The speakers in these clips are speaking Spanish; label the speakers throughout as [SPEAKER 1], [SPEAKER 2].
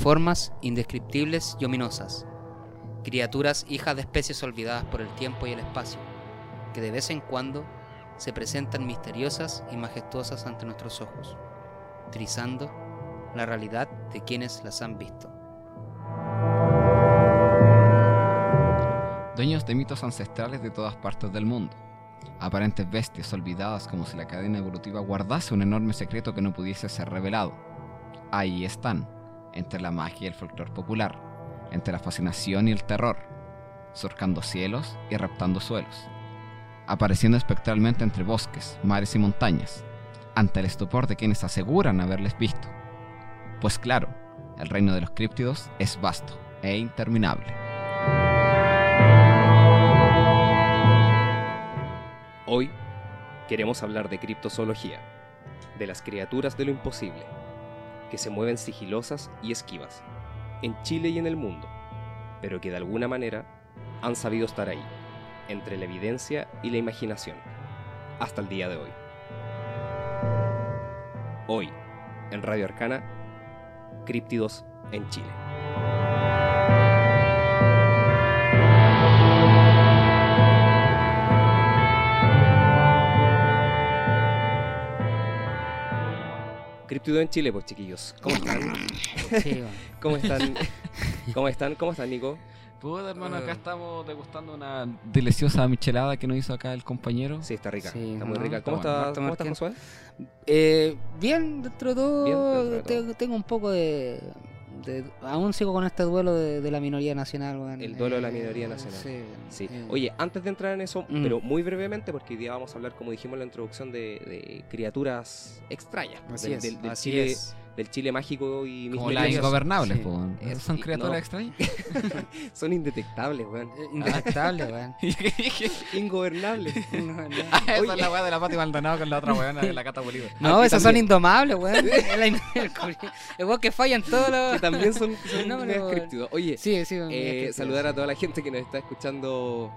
[SPEAKER 1] formas indescriptibles y ominosas, criaturas hijas de especies olvidadas por el tiempo y el espacio, que de vez en cuando se presentan misteriosas y majestuosas ante nuestros ojos, trizando la realidad de quienes las han visto.
[SPEAKER 2] Dueños de mitos ancestrales de todas partes del mundo, aparentes bestias olvidadas como si la cadena evolutiva guardase un enorme secreto que no pudiese ser revelado. Ahí están, entre la magia y el folclore popular, entre la fascinación y el terror, surcando cielos y raptando suelos, apareciendo espectralmente entre bosques, mares y montañas, ante el estupor de quienes aseguran haberles visto. Pues claro, el reino de los críptidos es vasto e interminable.
[SPEAKER 3] Hoy queremos hablar de criptozoología, de las criaturas de lo imposible, que se mueven sigilosas y esquivas, en Chile y en el mundo, pero que de alguna manera han sabido estar ahí, entre la evidencia y la imaginación, hasta el día de hoy. Hoy, en Radio Arcana, Críptidos en Chile. Críptido en Chile, pues chiquillos. ¿Cómo están?
[SPEAKER 1] Sí, bueno.
[SPEAKER 3] ¿Cómo están? ¿Cómo están? ¿Cómo están, Nico?
[SPEAKER 2] Puta, hermano, acá estamos degustando una deliciosa michelada que nos hizo acá el compañero.
[SPEAKER 3] Sí, está rica.
[SPEAKER 1] Sí,
[SPEAKER 3] está muy
[SPEAKER 1] ¿no?
[SPEAKER 3] rica. ¿Cómo
[SPEAKER 2] Está.
[SPEAKER 3] ¿cómo está. Josué?
[SPEAKER 1] Eh, bien, dentro de todo,
[SPEAKER 3] Bien, dentro de todo.
[SPEAKER 1] tengo, tengo un poco de, de- Aún sigo con este duelo de, de la minoría nacional. weón.
[SPEAKER 3] El duelo de la
[SPEAKER 1] Eh,
[SPEAKER 3] minoría nacional.
[SPEAKER 1] Sí.
[SPEAKER 3] Sí.
[SPEAKER 1] eh,
[SPEAKER 3] Oye, antes de entrar en eso,
[SPEAKER 1] Mm.
[SPEAKER 3] pero muy brevemente, porque hoy día vamos a hablar, como dijimos en la introducción, de, de criaturas extrañas.
[SPEAKER 1] Así
[SPEAKER 3] del,
[SPEAKER 1] es,
[SPEAKER 3] del- del
[SPEAKER 1] así
[SPEAKER 3] Chile,
[SPEAKER 1] es.
[SPEAKER 3] Del Chile mágico y
[SPEAKER 2] Como las ingobernables,
[SPEAKER 1] Sí.
[SPEAKER 2] po.
[SPEAKER 3] Es-
[SPEAKER 2] ¿Son
[SPEAKER 3] y-
[SPEAKER 2] criaturas
[SPEAKER 3] no.
[SPEAKER 2] extrañas?
[SPEAKER 3] Son indetectables, weón.
[SPEAKER 1] Eh, Indetectable, weón.
[SPEAKER 3] Ingobernables.
[SPEAKER 1] No, no.
[SPEAKER 2] Esa
[SPEAKER 3] Oye.
[SPEAKER 2] es la weá de la Pati Maldonado con la otra weona de la Cata Bolívar.
[SPEAKER 1] No,
[SPEAKER 3] Aquí
[SPEAKER 1] esos son indomables, weón. Es la in- el weón que fallan todos los.
[SPEAKER 3] que también son, son. Oye,
[SPEAKER 1] Sí, sí.
[SPEAKER 3] eh, saludar a toda la gente que nos está escuchando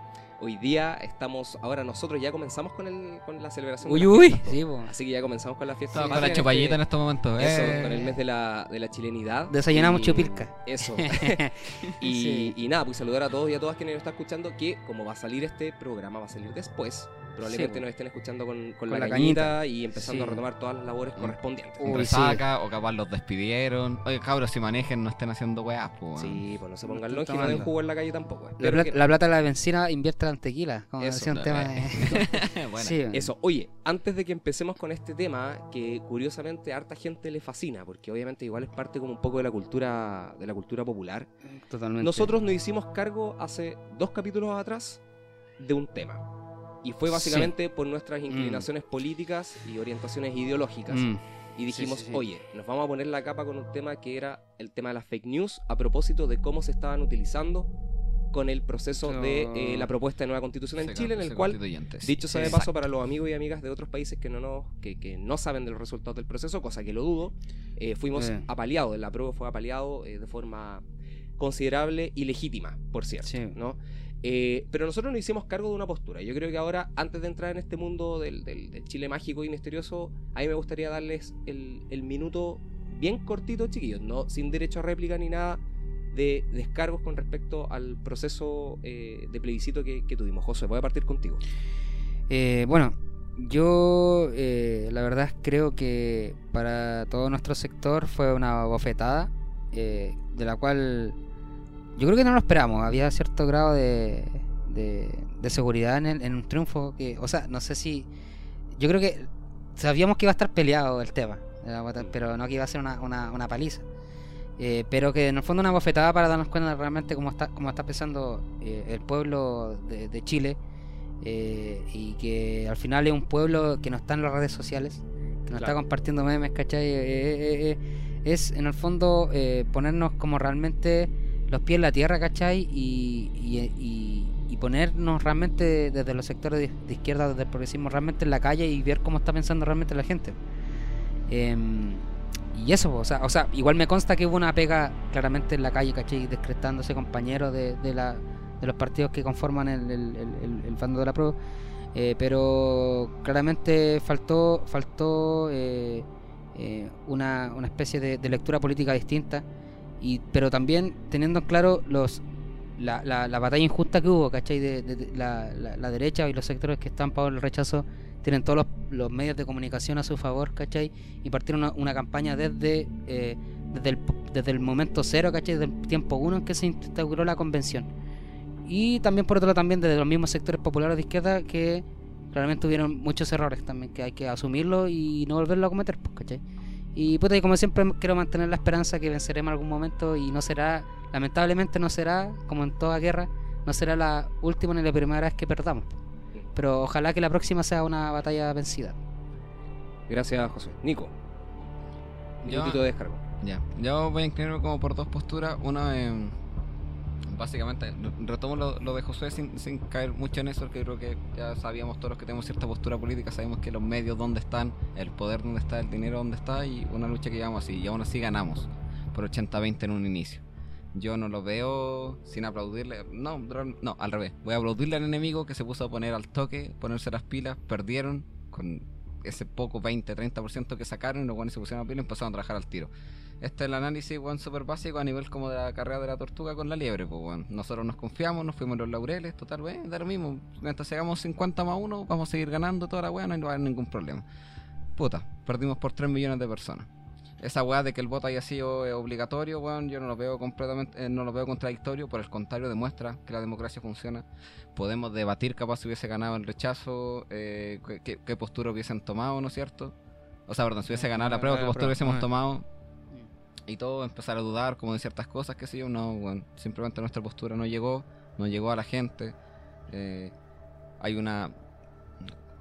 [SPEAKER 3] hoy día. Estamos, ahora nosotros ya comenzamos con, el, con la celebración. de
[SPEAKER 1] Uy, uy.
[SPEAKER 3] fiestas,
[SPEAKER 1] Sí, po.
[SPEAKER 3] Así que ya comenzamos con la fiesta.
[SPEAKER 2] Estamos con la
[SPEAKER 3] en
[SPEAKER 2] chupallita
[SPEAKER 3] este-
[SPEAKER 2] en estos momentos.
[SPEAKER 3] Eso,
[SPEAKER 2] eh.
[SPEAKER 3] con el mes de la, de la chilenidad.
[SPEAKER 1] Desayunamos
[SPEAKER 3] Y-
[SPEAKER 1] chupilca.
[SPEAKER 3] Eso. y,
[SPEAKER 1] Sí.
[SPEAKER 3] y nada, pues saludar a todos y a todas quienes nos están escuchando, que como va a salir este programa, va a salir después. Probablemente
[SPEAKER 1] Sí,
[SPEAKER 3] nos estén escuchando con, con
[SPEAKER 1] Con
[SPEAKER 3] la,
[SPEAKER 1] la
[SPEAKER 3] cañita,
[SPEAKER 1] cañita.
[SPEAKER 3] y empezando
[SPEAKER 1] Sí.
[SPEAKER 3] a retomar todas las labores correspondientes.
[SPEAKER 1] Uy,
[SPEAKER 2] resaca o capaz los despidieron. Oye, cabros, si manejen, no estén haciendo weas, po.
[SPEAKER 3] Sí, pues no se pongan longe y no den jugo en la calle tampoco.
[SPEAKER 1] La,
[SPEAKER 3] que-
[SPEAKER 1] la plata de la benzina invierte en tequila. Como
[SPEAKER 3] Eso,
[SPEAKER 1] decía un
[SPEAKER 2] no,
[SPEAKER 1] tema de.
[SPEAKER 2] Bueno.
[SPEAKER 1] Sí,
[SPEAKER 3] Eso, oye, antes de que empecemos con este tema, que curiosamente a harta gente le fascina, porque obviamente igual es parte como un poco de la cultura, de la cultura popular.
[SPEAKER 1] Totalmente.
[SPEAKER 3] Nosotros nos hicimos cargo hace dos capítulos atrás de un tema. Y fue básicamente por nuestras inclinaciones políticas y orientaciones ideológicas.
[SPEAKER 1] Mm.
[SPEAKER 3] Y dijimos,
[SPEAKER 1] sí, sí.
[SPEAKER 3] oye, nos vamos a poner la capa con un tema que era el tema de las fake news a propósito de cómo se estaban utilizando con el proceso de eh, la propuesta de nueva constitución en
[SPEAKER 2] Se
[SPEAKER 3] Chile, en el cual. Dicho sea de paso, para los amigos y amigas de otros países que no, nos- que, que no saben de los resultados del proceso, cosa que lo dudo, eh, fuimos
[SPEAKER 1] Eh.
[SPEAKER 3] apaleados. La prueba fue apaleado eh, de forma considerable y legítima, por cierto.
[SPEAKER 1] Sí.
[SPEAKER 3] ¿no? Eh, pero nosotros nos hicimos cargo de una postura. Yo creo que ahora, antes de entrar en este mundo del, Chile mágico y misterioso, a mí me gustaría darles el, minuto bien cortito, chiquillos, no sin derecho a réplica ni nada de descargos con respecto al proceso eh, de plebiscito que, que tuvimos. José, voy a partir contigo.
[SPEAKER 1] Eh, bueno, yo eh, la verdad creo que para todo nuestro sector fue una bofetada, eh, de la cual yo creo que no lo esperamos. Había cierto grado de, de, de seguridad en, el- en un triunfo que, o sea, no sé si, yo creo que sabíamos que iba a estar peleado el tema, pero no que iba a ser una, una, una paliza. Eh, pero que en el fondo una bofetada para darnos cuenta realmente cómo está, cómo está pensando eh, el pueblo de, de Chile eh, y que al final es un pueblo que no está en las redes sociales, que no está compartiendo memes, ¿cachai? Eh, eh, eh, es en el fondo eh, ponernos como realmente los pies en la tierra, ¿cachai? Y, y, y- ponernos realmente desde los sectores de, izquierda, desde el progresismo, realmente en la calle y ver cómo está pensando realmente la gente. Em, y eso, o sea, o sea, igual me consta que hubo una pega claramente en la calle, ¿cachai? Descretándose compañeros de, de, la, de los partidos que conforman el, el, el, el bando de la prueba. Eh, pero claramente faltó faltó eh, eh, una, una especie de, de lectura política distinta Y, pero también teniendo en claro los la, la, la batalla injusta que hubo, ¿cachai? De, de- la, la- derecha y los sectores que están para el rechazo tienen todos los, los medios de comunicación a su favor, ¿cachai? Y partieron una, una campaña desde, eh, desde, el, desde el momento cero, ¿cachai? Desde el tiempo uno en que se instauró la convención. Y también, por otro lado, también desde los mismos sectores populares de izquierda que realmente tuvieron muchos errores también, que hay que asumirlo y no volverlo a cometer, pues, ¿cachai? Y puta, y como siempre quiero mantener la esperanza que venceremos en algún momento y no será, lamentablemente no será, como en toda guerra, no será la última ni la primera vez que perdamos. Pero ojalá que la próxima sea una batalla vencida.
[SPEAKER 3] Gracias, José. Nico.
[SPEAKER 2] Yo-
[SPEAKER 3] Minutito de descargo.
[SPEAKER 2] Ya, yo voy a inclinarme como por dos posturas. Una, eh, básicamente, re- retomo lo, lo de Josué sin, sin caer mucho en eso, porque creo que ya sabíamos todos los que tenemos cierta postura política, sabemos que los medios dónde están, el poder dónde está, el dinero dónde está, y una lucha que llevamos así, y aún así ganamos por 80-20 en un inicio. Yo no lo veo sin aplaudirle, no, no, al revés, voy a aplaudirle al enemigo que se puso a poner al toque, ponerse las pilas, perdieron con ese poco 20-30% que sacaron y los buenos se pusieron a pila y empezaron a trabajar al tiro. Este es el análisis, weón, súper básico a nivel como de la carrera de la tortuga con la liebre, pues, weón. Nosotros nos confiamos, nos fuimos los laureles, total, weón, da lo mismo. Mientras hagamos 50 más 1, vamos a seguir ganando toda la weá, no va a haber ningún problema. Puta, perdimos por 3 millones de personas. Esa weá de que el voto haya sido eh, obligatorio, weón, yo no lo veo completamente, eh, no lo veo contradictorio, por el contrario, demuestra que la democracia funciona. Podemos debatir capaz si hubiese ganado el rechazo, eh, qué, qué- postura hubiesen tomado, ¿no es cierto? O sea, perdón, si hubiese ganado la prueba, qué postura hubiésemos tomado y todo, empezar a dudar como de ciertas cosas, qué sé yo, no, bueno, simplemente nuestra postura no llegó, no llegó a la gente. eh, hay una.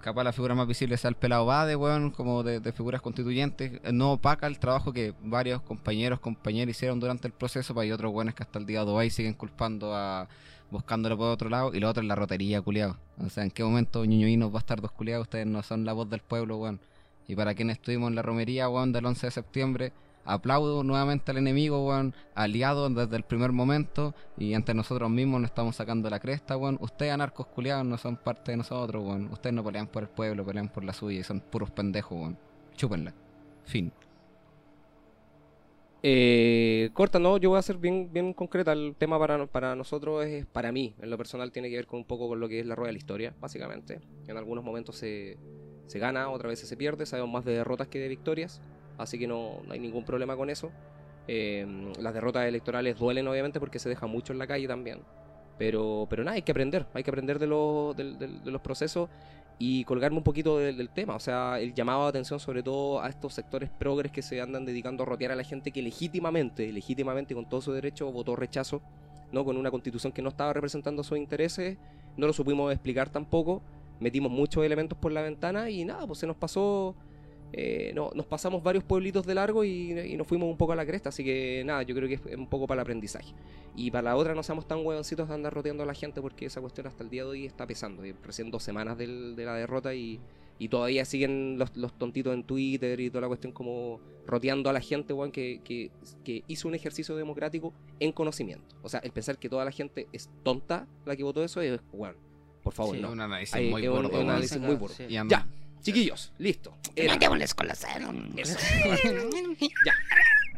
[SPEAKER 2] Capaz la figura más visible sea el pelado Bade, weón, como de, figuras constituyentes. No opaca el trabajo que varios compañeros, compañeras hicieron durante el proceso, pero hay otros weones que hasta el día de hoy siguen culpando a. buscándolo por otro lado, y lo otro es la rotería, culiado. O sea, ¿en qué momento ñoñoínos bastardos culiados? Ustedes no son la voz del pueblo, weón. Y para quienes estuvimos en la romería, weón, del 11 de septiembre, aplaudo nuevamente al enemigo, weón, aliado desde el primer momento, y entre nosotros mismos nos estamos sacando la cresta, weón. Ustedes, anarcos culiados, no son parte de nosotros, weón. Ustedes no pelean por el pueblo, pelean por la suya, y son puros pendejos, weón. Chúpenla. Fin.
[SPEAKER 3] Eh, corta, no, yo voy a ser bien, bien concreta. El tema para, para nosotros es, para mí, en lo personal, tiene que ver con un poco con lo que es la rueda de la historia, básicamente. En algunos momentos se, se gana, otras veces se pierde, sabemos más de derrotas que de victorias, así que no, no hay ningún problema con eso. Eh, las derrotas electorales duelen, obviamente, porque se deja mucho en la calle también. Pero, pero nada, hay que aprender, hay que aprender de, los de los procesos y colgarme un poquito del, tema. O sea, el llamado de atención sobre todo a estos sectores progres que se andan dedicando a rotear a la gente que legítimamente, legítimamente con todo su derecho votó rechazo, ¿no? Con una constitución que no estaba representando sus intereses, no lo supimos explicar tampoco, metimos muchos elementos por la ventana y nada, pues se nos pasó... eh, no, nos pasamos varios pueblitos de largo y, y nos fuimos un poco a la cresta, así que nada, yo creo que es un poco para el aprendizaje. Y para la otra no seamos tan huevoncitos de andar roteando a la gente porque esa cuestión hasta el día de hoy está pesando. Y Recién dos semanas del- de la derrota y, y todavía siguen los, los tontitos en Twitter y toda la cuestión como roteando a la gente, weón, que, que, que hizo un ejercicio democrático en conocimiento. O sea, el pensar que toda la gente es tonta la que votó eso es, weón, por favor,
[SPEAKER 1] Sí,
[SPEAKER 3] no.
[SPEAKER 2] un análisis
[SPEAKER 3] Hay-
[SPEAKER 2] muy
[SPEAKER 3] es un- es análisis muy burdo.
[SPEAKER 1] Sí.
[SPEAKER 3] Ya, chiquillos, listo. Era-
[SPEAKER 1] Metémosles con la.
[SPEAKER 3] Eso. Ya.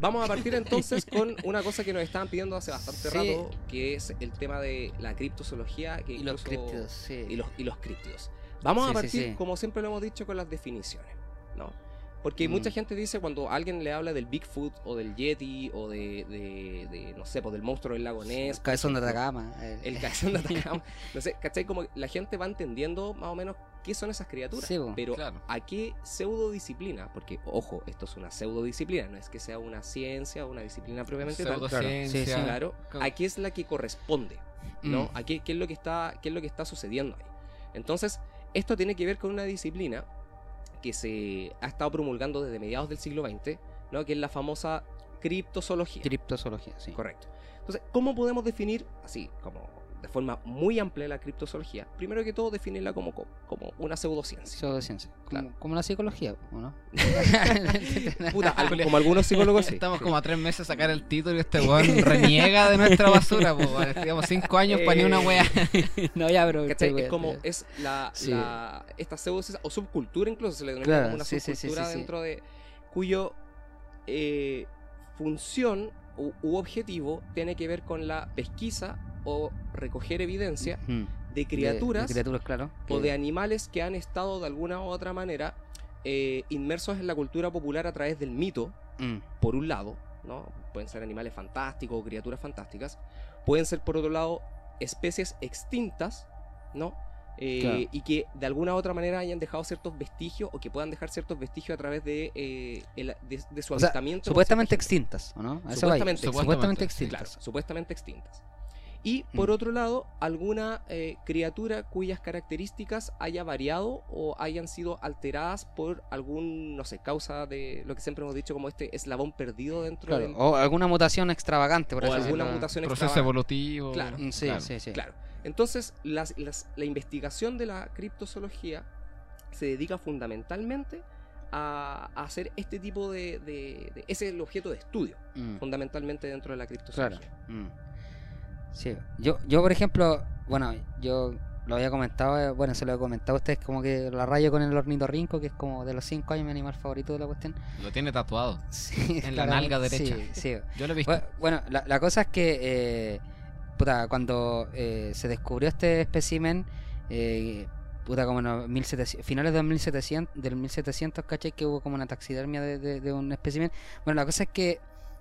[SPEAKER 3] Vamos a partir entonces con una cosa que nos estaban pidiendo hace bastante
[SPEAKER 1] Sí.
[SPEAKER 3] rato, que es el tema de la criptozoología que
[SPEAKER 1] Y los críptidos, sí.
[SPEAKER 3] y los, y los críptidos. Vamos
[SPEAKER 1] Sí,
[SPEAKER 3] a partir, como siempre lo hemos dicho, con las definiciones, ¿no? Porque
[SPEAKER 1] Mm.
[SPEAKER 3] mucha gente dice cuando alguien le habla del Bigfoot o del Yeti o de, de, de, no sé, pues del monstruo del lago Ness. por
[SPEAKER 1] Cabezón de Atacama. eh.
[SPEAKER 3] El cabezón de Atacama. No sé, ¿cachai? Como la gente va entendiendo más o menos qué son esas criaturas.
[SPEAKER 1] Sí,
[SPEAKER 3] pero
[SPEAKER 2] Claro.
[SPEAKER 3] ¿a qué pseudodisciplina? Porque, ojo, esto es una pseudodisciplina, no es que sea una ciencia o una disciplina propiamente tal.
[SPEAKER 2] Pseudociencia.
[SPEAKER 1] Sí, sí.
[SPEAKER 3] Claro,
[SPEAKER 2] Claro.
[SPEAKER 3] ¿a qué es la que corresponde? ¿no?
[SPEAKER 1] Mm.
[SPEAKER 3] ¿A qué, qué es lo que está, qué es lo que está sucediendo ahí? Entonces, esto tiene que ver con una disciplina que se ha estado promulgando desde mediados del siglo XX, ¿no? Que es la famosa criptozoología.
[SPEAKER 1] Criptozoología, sí.
[SPEAKER 3] Correcto. Entonces, ¿cómo podemos definir, así, como de forma muy amplia la criptozoología? Primero que todo, definirla como, como, una pseudociencia.
[SPEAKER 1] Pseudociencia. Como,
[SPEAKER 3] Claro.
[SPEAKER 1] como la psicología, ¿o no?
[SPEAKER 3] Puta, al- como algunos psicólogos sí.
[SPEAKER 2] Estamos como a tres meses de sacar el título y este weón reniega de nuestra basura, pues, weón. Estudiamos cinco años para ni una
[SPEAKER 3] Eh,
[SPEAKER 2] wea.
[SPEAKER 1] no, ya.
[SPEAKER 3] ¿Cachai?
[SPEAKER 1] estoy
[SPEAKER 3] Es como, es la,
[SPEAKER 1] Sí.
[SPEAKER 3] la- esta pseudociencia, o subcultura incluso, se le denomina
[SPEAKER 1] Claro,
[SPEAKER 3] como una
[SPEAKER 1] sí,
[SPEAKER 3] subcultura
[SPEAKER 1] sí.
[SPEAKER 3] dentro de, cuyo eh, función u, u objetivo tiene que ver con la pesquisa o recoger evidencia de
[SPEAKER 1] De-
[SPEAKER 3] criaturas
[SPEAKER 1] de criaturas, claro.
[SPEAKER 3] o de animales que han estado de alguna u otra manera eh, inmersos en la cultura popular a través del mito,
[SPEAKER 1] Mm.
[SPEAKER 3] por un lado, ¿no? Pueden ser animales fantásticos o criaturas fantásticas. Pueden ser, por otro lado, especies extintas, ¿no? Eh,
[SPEAKER 1] Claro.
[SPEAKER 3] Y que de alguna u otra manera hayan dejado ciertos vestigios o que puedan dejar ciertos vestigios a través de, eh, el- de, de su
[SPEAKER 1] O sea, Supuestamente extintas, ¿o no?
[SPEAKER 3] Supuestamente Claro,
[SPEAKER 1] extintas.
[SPEAKER 3] supuestamente extintas. Y por
[SPEAKER 1] Mm.
[SPEAKER 3] otro lado, alguna eh, criatura cuyas características haya variado o hayan sido alteradas por algún, no sé, causa de lo que siempre hemos dicho como este eslabón perdido dentro
[SPEAKER 1] Claro,
[SPEAKER 3] del...
[SPEAKER 1] O alguna mutación extravagante, por
[SPEAKER 3] o
[SPEAKER 1] así
[SPEAKER 3] alguna
[SPEAKER 1] decirlo.
[SPEAKER 3] mutación
[SPEAKER 2] Proceso
[SPEAKER 3] extravagante.
[SPEAKER 2] evolutivo.
[SPEAKER 3] Claro.
[SPEAKER 1] Mm, Sí,
[SPEAKER 2] Claro.
[SPEAKER 1] sí, sí.
[SPEAKER 3] Claro. Entonces, las- las- la investigación de la criptozoología se dedica fundamentalmente a, a hacer este tipo de, de- de- Ese es el objeto de estudio,
[SPEAKER 1] Mm.
[SPEAKER 3] fundamentalmente dentro de la
[SPEAKER 1] Claro.
[SPEAKER 3] criptozoología.
[SPEAKER 1] Mm. Sí. Yo, yo, por ejemplo, bueno, yo lo había comentado, eh, bueno, se lo he comentado a ustedes, como que la rayo con el ornitorrinco, que es como de los cinco años mi animal favorito de la cuestión.
[SPEAKER 2] Lo tiene tatuado.
[SPEAKER 1] Sí,
[SPEAKER 2] En la nalga derecha.
[SPEAKER 1] Sí, sí.
[SPEAKER 2] Yo lo he visto.
[SPEAKER 1] Bu- Bueno, la, la cosa es que, eh, puta, cuando eh, se descubrió este espécimen, eh, puta, como en los 1700, finales del 1700, del 1700, ¿cachai? Que hubo como una taxidermia de, de- de un espécimen. Bueno, la cosa es que,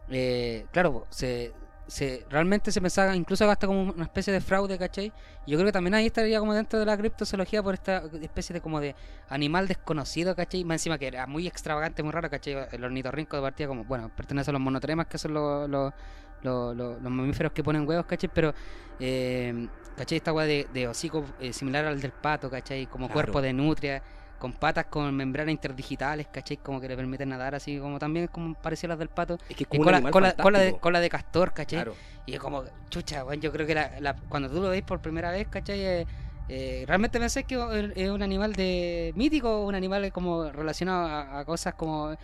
[SPEAKER 1] eh, claro, se, se realmente se pensaba incluso hasta como una especie de fraude, ¿cachai? Yo creo que también ahí estaría como dentro de la criptozoología por esta especie de como de animal desconocido, ¿cachai? Más encima que era muy extravagante, muy raro, ¿cachai? El ornitorrinco de partida como, bueno, pertenece a los monotremas, que son los, los, los, mamíferos que ponen huevos, ¿cachai? Pero, eh, ¿cachai? Esta weá de, de hocico eh, similar al del pato, ¿cachai? Como
[SPEAKER 3] Claro.
[SPEAKER 1] cuerpo de nutria, con patas con membranas interdigitales, ¿cachai? Como que le permiten nadar así, como también como parecido a las del pato.
[SPEAKER 3] Es que es
[SPEAKER 1] Y
[SPEAKER 3] como un
[SPEAKER 1] cola, cola, cola de, cola de castor, ¿cachai?
[SPEAKER 3] Claro.
[SPEAKER 1] Y es como, chucha, weón, yo creo que la, la- cuando tú lo veis por primera vez, ¿cachai? Eh, eh, realmente pensé que es un animal de mítico, un animal como relacionado a, a cosas como eh,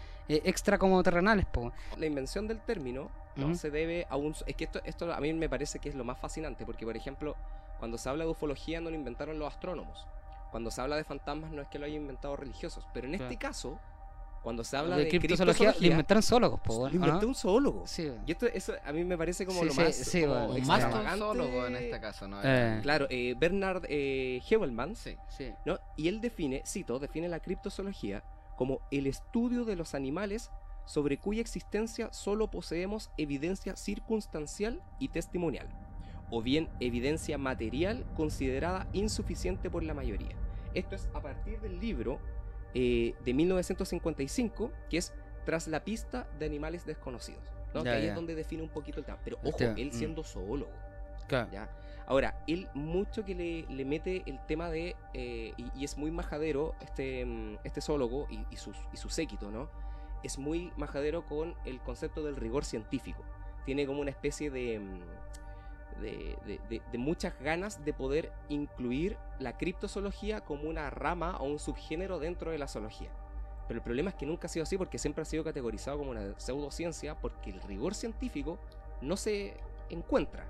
[SPEAKER 1] extra como terrenales, po.
[SPEAKER 3] La invención del término no se debe a un... Es que esto, esto a mí me parece que es lo más fascinante, porque por ejemplo, cuando se habla de ufología no lo inventaron los astrónomos. Cuando se habla de fantasmas no es que lo hayan inventado religiosos. Pero en este caso, cuando se habla
[SPEAKER 1] de
[SPEAKER 3] de,
[SPEAKER 1] criptozoología lo inventaron zoólogos, po,
[SPEAKER 3] lo
[SPEAKER 1] weón, ¿o
[SPEAKER 3] inventó
[SPEAKER 1] no?
[SPEAKER 3] un zoólogo.
[SPEAKER 1] Sí.
[SPEAKER 3] Y esto eso a mí me parece como
[SPEAKER 1] Sí,
[SPEAKER 3] lo
[SPEAKER 1] sí,
[SPEAKER 3] más
[SPEAKER 1] sí,
[SPEAKER 3] como
[SPEAKER 1] bueno,
[SPEAKER 2] Un
[SPEAKER 3] extravagante.
[SPEAKER 2] en este caso, ¿no?
[SPEAKER 1] Eh.
[SPEAKER 3] Claro, eh, Bernard eh,
[SPEAKER 2] sí.
[SPEAKER 3] ¿no? Y él define, cito, define la criptozoología como el estudio de los animales sobre cuya existencia solo poseemos evidencia circunstancial y testimonial, o bien evidencia material considerada insuficiente por la mayoría. Esto es a partir del libro eh, de 1955, que es Tras la pista de animales desconocidos. ¿no?
[SPEAKER 1] Ya,
[SPEAKER 3] que ahí
[SPEAKER 1] ya.
[SPEAKER 3] es donde define un poquito el tema. Pero ojo,
[SPEAKER 1] tema,
[SPEAKER 3] él
[SPEAKER 1] mm.
[SPEAKER 3] siendo zoólogo.
[SPEAKER 1] Claro.
[SPEAKER 3] ¿ya? Ahora, él mucho que le, le mete el tema de, eh, y, y es muy majadero, este, mm, este zoólogo y, y, sus, y su séquito, ¿no? Es muy majadero con el concepto del rigor científico. Tiene como una especie de, mm, de, de- de- de muchas ganas de poder incluir la criptozoología como una rama o un subgénero dentro de la zoología. Pero el problema es que nunca ha sido así porque siempre ha sido categorizado como una pseudociencia porque el rigor científico no se encuentra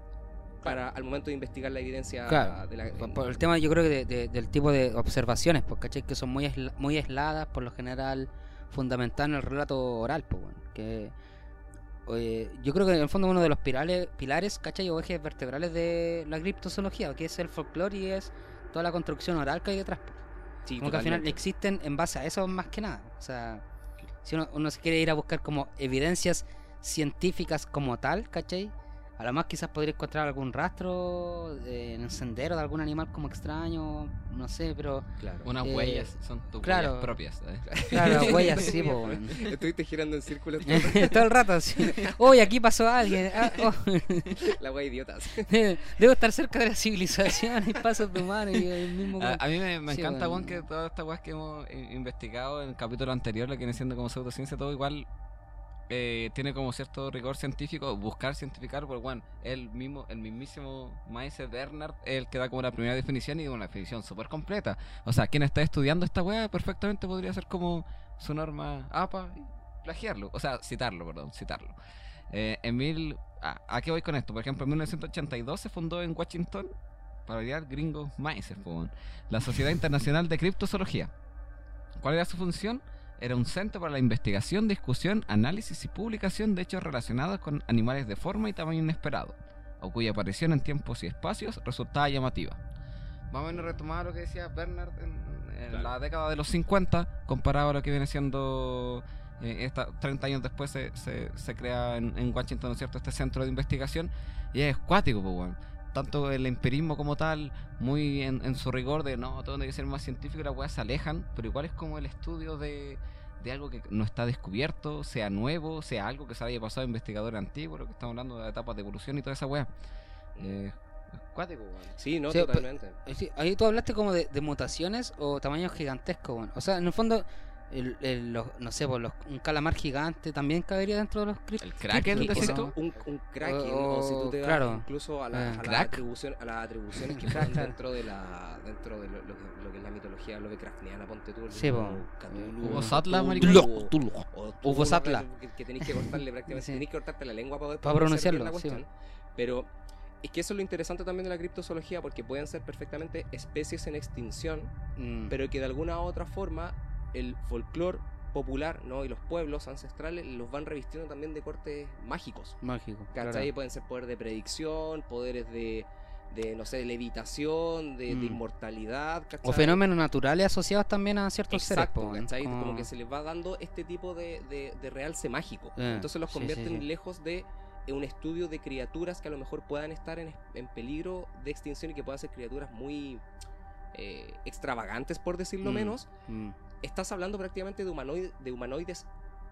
[SPEAKER 3] para al momento de investigar la evidencia
[SPEAKER 1] Claro.
[SPEAKER 3] de la
[SPEAKER 1] Por, por el tema, yo creo que de- de- del tipo de observaciones, pues, ¿cachai? Que son muy, muy aisladas, por lo general, fundamentadas en el relato oral, pues. Que eh, yo creo que en el fondo uno de los pilares, pilares, ¿cachai? O ejes vertebrales de la criptozoología, que es el folclore y es toda la construcción oral que hay detrás.
[SPEAKER 3] Sí,
[SPEAKER 1] Como que al final existen en base a eso más que nada. O sea, si uno, uno se quiere ir a buscar como evidencias científicas como tal, ¿cachai? A lo más quizás podría encontrar algún rastro eh, en el sendero de algún animal como extraño, no sé, pero
[SPEAKER 3] Claro.
[SPEAKER 2] Unas
[SPEAKER 1] Eh,
[SPEAKER 2] huellas, son tus
[SPEAKER 1] claro.
[SPEAKER 2] huellas propias. ¿eh?
[SPEAKER 1] claro, las huellas sí, po.
[SPEAKER 3] Estuviste girando en círculos
[SPEAKER 1] todo el rato así. Uy, aquí pasó alguien. ah, oh.
[SPEAKER 3] la wea idiotas.
[SPEAKER 1] Debo estar cerca de la civilización y pasos de humanos y el mismo.
[SPEAKER 2] A, a mí me, me
[SPEAKER 1] Sí,
[SPEAKER 2] encanta,
[SPEAKER 1] bueno.
[SPEAKER 2] Juan, que todas estas weas que hemos eh, investigado en el capítulo anterior, lo que viene siendo como pseudociencia, todo igual eh, tiene como cierto rigor científico, buscar cientificar, porque bueno, el mismo, el mismísimo Maese Bernard el que da como la primera definición y una definición súper completa. O sea, quien está estudiando esta wea perfectamente podría ser como su norma APA y plagiarlo, o sea, citarlo, perdón, citarlo. Eh, en mil, ah, ¿A qué voy con esto? Por ejemplo, en 1982 se fundó en Washington, para variar, gringos po, weón, la Sociedad Internacional de Criptozoología. ¿Cuál era su función? Era un centro para la investigación, discusión, análisis y publicación de hechos relacionados con animales de forma y tamaño inesperado, o cuya aparición en tiempos y espacios resultaba llamativa. Vamos a retomar lo que decía Bernard en, en
[SPEAKER 3] Claro.
[SPEAKER 2] la década de los 50, comparado a lo que viene siendo eh, esta, 30 años después se, se, se crea en, en Washington, ¿no es cierto?, este centro de investigación, y es cuático, pues, weón. Tanto el empirismo como tal, muy en, en su rigor de no, todo tiene que ser más científico, las weas se alejan, pero igual es como el estudio de, de algo que no está descubierto, sea nuevo, sea algo que se haya pasado a investigadores antiguos, lo que estamos hablando de etapas de evolución y toda esa wea. Eh, cuático, weón.
[SPEAKER 3] Sí, no,
[SPEAKER 1] Sí,
[SPEAKER 3] totalmente.
[SPEAKER 1] Sí, ahí tú hablaste como de, de mutaciones o tamaños gigantescos, bueno. O sea, en el fondo, el, el- los- no sé, pues, los- un calamar gigante también cabería dentro de los.
[SPEAKER 2] El kraken,
[SPEAKER 1] ¿no?
[SPEAKER 3] Un, un kraken,
[SPEAKER 1] O-
[SPEAKER 3] o si tú te vas
[SPEAKER 1] claro.
[SPEAKER 3] incluso a, la-
[SPEAKER 1] Eh.
[SPEAKER 3] a las
[SPEAKER 2] ¿Crack?
[SPEAKER 3] atribución- a las atribuciones que están dentro de la dentro de lo, lo que, lo que es la mitología Lovecraftiana, ponte tú. el
[SPEAKER 1] Sí, po.
[SPEAKER 3] Cthulhu,
[SPEAKER 2] Satla,
[SPEAKER 3] o
[SPEAKER 1] Satla.
[SPEAKER 3] Que, que tenéis que cortarle prácticamente,
[SPEAKER 1] Sí.
[SPEAKER 3] tenéis que cortarte la lengua para poder
[SPEAKER 1] pronunciarlo,
[SPEAKER 3] la
[SPEAKER 1] sí.
[SPEAKER 3] Pero es que eso es lo interesante también de la criptozoología, porque pueden ser perfectamente especies en extinción,
[SPEAKER 1] Mm.
[SPEAKER 3] pero que de alguna u otra forma el folclore popular ¿no? y los pueblos ancestrales los van revistiendo también de cortes mágicos.
[SPEAKER 1] Mágico.
[SPEAKER 3] ¿Cachai?
[SPEAKER 1] claro.
[SPEAKER 3] Pueden ser poderes de predicción, poderes de, de no sé, levitación, de, de
[SPEAKER 1] Mm.
[SPEAKER 3] inmortalidad, ¿cachai?
[SPEAKER 1] O fenómenos naturales asociados también a ciertos seres.
[SPEAKER 3] Exacto,
[SPEAKER 1] po,
[SPEAKER 3] ¿cachai?
[SPEAKER 1] como-
[SPEAKER 3] Como que se les va dando este tipo de, de, de realce mágico.
[SPEAKER 1] Eh,
[SPEAKER 3] Entonces los
[SPEAKER 1] sí, sí,
[SPEAKER 3] convierten
[SPEAKER 1] sí.
[SPEAKER 3] lejos de eh, un estudio de criaturas que a lo mejor puedan estar en, en peligro de extinción y que puedan ser criaturas muy eh, extravagantes, por decirlo
[SPEAKER 1] Mm.
[SPEAKER 3] menos.
[SPEAKER 1] Mm,
[SPEAKER 3] Estás hablando prácticamente de, humanoid- de humanoides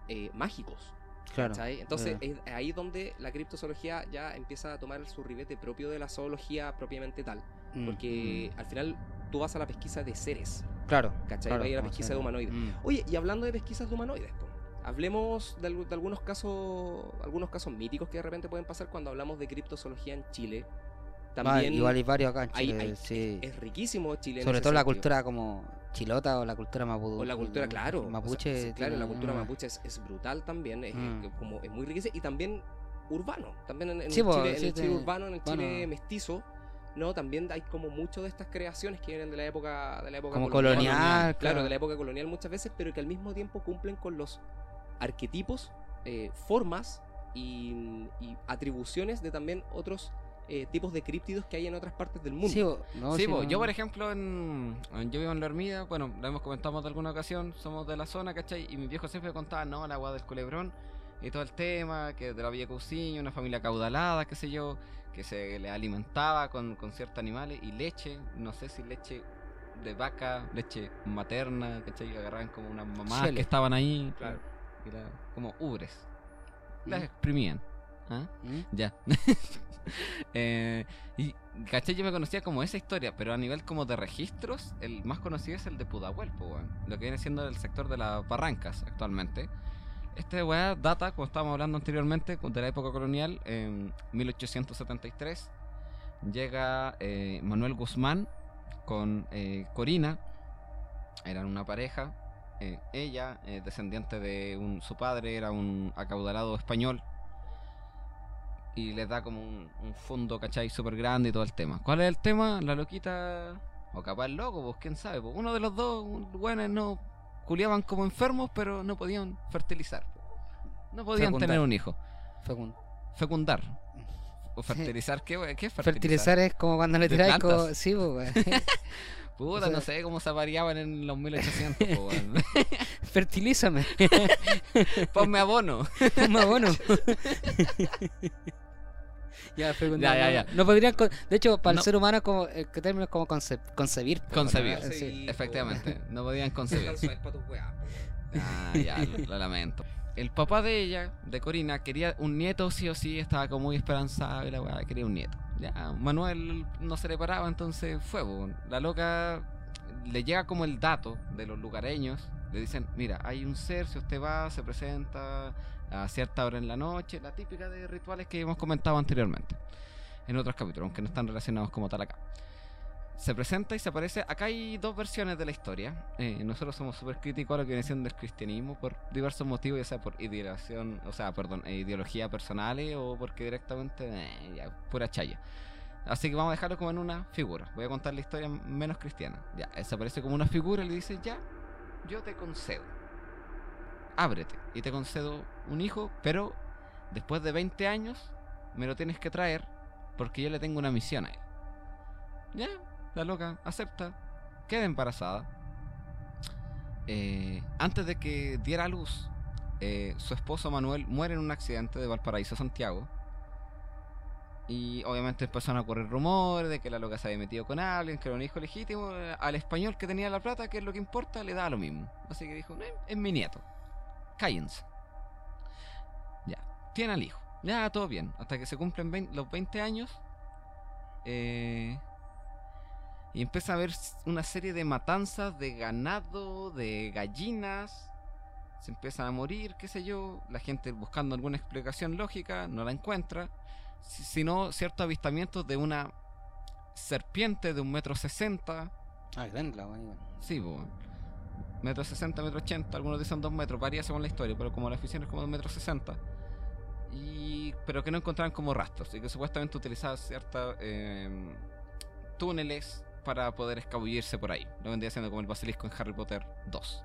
[SPEAKER 3] eh, mágicos.
[SPEAKER 1] claro.
[SPEAKER 3] ¿cachai? Entonces
[SPEAKER 1] eh,
[SPEAKER 3] es ahí donde la criptozoología ya empieza a tomar su ribete propio de la zoología propiamente tal.
[SPEAKER 1] mm,
[SPEAKER 3] Porque al final tú vas a la pesquisa de seres,
[SPEAKER 1] Claro.
[SPEAKER 3] ¿cachai?
[SPEAKER 1] claro,
[SPEAKER 3] Vas a ir a la pesquisa de humanoides.
[SPEAKER 1] mm.
[SPEAKER 3] Oye, y hablando de pesquisas de humanoides, po, hablemos de, de algunos casos algunos casos míticos que de repente pueden pasar cuando hablamos de criptozoología en Chile. También
[SPEAKER 1] igual hay varios acá en Chile,
[SPEAKER 3] hay-
[SPEAKER 1] sí.
[SPEAKER 3] es riquísimo Chile.
[SPEAKER 1] Sobre todo la cultura como chilota o la cultura mapuche.
[SPEAKER 3] O la cultura, claro. o sea,
[SPEAKER 1] Mapuche.
[SPEAKER 3] sí, claro, la cultura
[SPEAKER 1] una-
[SPEAKER 3] mapuche es, es brutal también. Es,
[SPEAKER 1] Mm.
[SPEAKER 3] es como, es muy riquísima y también urbano. También en, en
[SPEAKER 1] Sí,
[SPEAKER 3] el,
[SPEAKER 1] po,
[SPEAKER 3] Chile, en el Chile urbano, en el Chile mestizo. No, también hay como mucho de estas creaciones que vienen de la época de la época
[SPEAKER 1] Como colonial,
[SPEAKER 3] claro,
[SPEAKER 1] claro.
[SPEAKER 3] de la época colonial muchas veces, pero que al mismo tiempo cumplen con los arquetipos, eh, formas y, y atribuciones de también otros eh, tipos de críptidos que hay en otras partes del mundo.
[SPEAKER 1] Sí, bo- no,
[SPEAKER 2] sí,
[SPEAKER 1] sí,
[SPEAKER 2] po,
[SPEAKER 1] no.
[SPEAKER 2] yo por ejemplo, en, en- yo vivo en La Hermida, bueno, lo hemos comentado más de alguna ocasión, somos de la zona, ¿cachai? Y mi viejo siempre contaba, no, la agua del culebrón y todo el tema, que de la Villa Cousiño, una familia caudalada, qué sé yo, que se le alimentaba con, con ciertos animales y leche, no sé si leche de vaca, leche materna, ¿cachai? Agarraban como unas mamás
[SPEAKER 1] Chele.
[SPEAKER 2] que estaban ahí,
[SPEAKER 3] Claro.
[SPEAKER 2] y era como ubres, las
[SPEAKER 1] Mm.
[SPEAKER 2] exprimían. ¿ah?
[SPEAKER 1] ¿Mm?
[SPEAKER 2] Ya. Eh, y caché, yo me conocía como esa historia, pero a nivel como de registros, el más conocido es el de Pudahuel, lo que viene siendo el sector de las barrancas actualmente. Este weá data, como estábamos hablando anteriormente, de la época colonial, en 1873. Llega eh, Manuel Guzmán con eh, Corina, eran una pareja. eh, ella, descendiente de un, su padre, era un acaudalado español y les da como un, un fondo, ¿cachai? Súper grande y todo el tema. ¿Cuál es el tema? La loquita, o capaz el loco, pues quién sabe. Pues uno de los dos, buenos, no culiaban como enfermos, pero no podían fertilizar. No podían
[SPEAKER 1] Fecundar.
[SPEAKER 2] tener un hijo.
[SPEAKER 1] Fecund-
[SPEAKER 2] Fecundar. ¿O fertilizar? ¿Qué, qué es fertilizar?
[SPEAKER 1] Fertilizar es como cuando le
[SPEAKER 2] ¿De
[SPEAKER 1] tiráis? Sí, weón.
[SPEAKER 2] Puta,
[SPEAKER 1] o sea-
[SPEAKER 2] no sé cómo se variaban en los 1800. po, weón.
[SPEAKER 1] Fertilízame.
[SPEAKER 2] Ponme abono.
[SPEAKER 1] Más bueno. ya,
[SPEAKER 2] Ya, ya,
[SPEAKER 1] no-
[SPEAKER 2] ya.
[SPEAKER 1] No podrían. con- De hecho, para
[SPEAKER 2] No.
[SPEAKER 1] el ser humano, como, el que término es como conce- concebir. po,
[SPEAKER 2] Concebir.
[SPEAKER 1] ¿verdad? Sí.
[SPEAKER 2] Efectivamente, no podían concebir. Ah, ya, lo, lo lamento. El papá de ella, de Corina, quería un nieto sí o sí, estaba como muy esperanzado y la weá quería un nieto. Ya, Manuel no se le paraba, entonces fue, po. La loca le llega como el dato de los lugareños. Le dicen, mira, hay un ser, si usted va, se presenta a cierta hora en la noche, la típica de rituales que hemos comentado anteriormente en otros capítulos, aunque no están relacionados como tal acá. Se presenta y se aparece. Acá hay dos versiones de la historia. Eh, nosotros somos súper críticos a lo que viene siendo cristianismo por diversos motivos, ya sea por ideación, o sea, perdón, eh, ideología personales o porque directamente, eh, pura chaya. Así que vamos a dejarlo como en una figura. Voy a contar la historia menos cristiana. Ya, se aparece como una figura y le dice, ya, yo te concedo. ábrete y te concedo un hijo, pero después de 20 años me lo tienes que traer porque yo le tengo una misión a él. Ya, la loca acepta, queda embarazada. Eh, antes de que diera a luz, eh, su esposo Manuel muere en un accidente de Valparaíso Santiago. Y obviamente empezaron a correr rumores de que la loca se había metido con alguien, que era un hijo legítimo. Eh, Al español que tenía la plata, que es lo que importa, le da lo mismo. Así que dijo, "No, es mi nieto. Cállense. Ya, tiene al hijo. Ya, todo bien. Hasta que se cumplen los 20 años. Y empieza a haber una serie de matanzas de ganado, de gallinas. Se empiezan a morir, qué sé yo. La gente buscando alguna explicación lógica no la encuentra. Si- Sino ciertos avistamientos de una serpiente de un metro sesenta.
[SPEAKER 1] Ah, grande la.
[SPEAKER 2] Sí, weón. metro sesenta, metro ochenta, algunos dicen dos metros, varía según la historia, pero como la ficción es como dos metros sesenta. Y, pero que no encontraban como rastros, y que supuestamente utilizaba ciertos túneles para poder escabullirse por ahí. Lo vendría siendo como el basilisco en Harry Potter 2.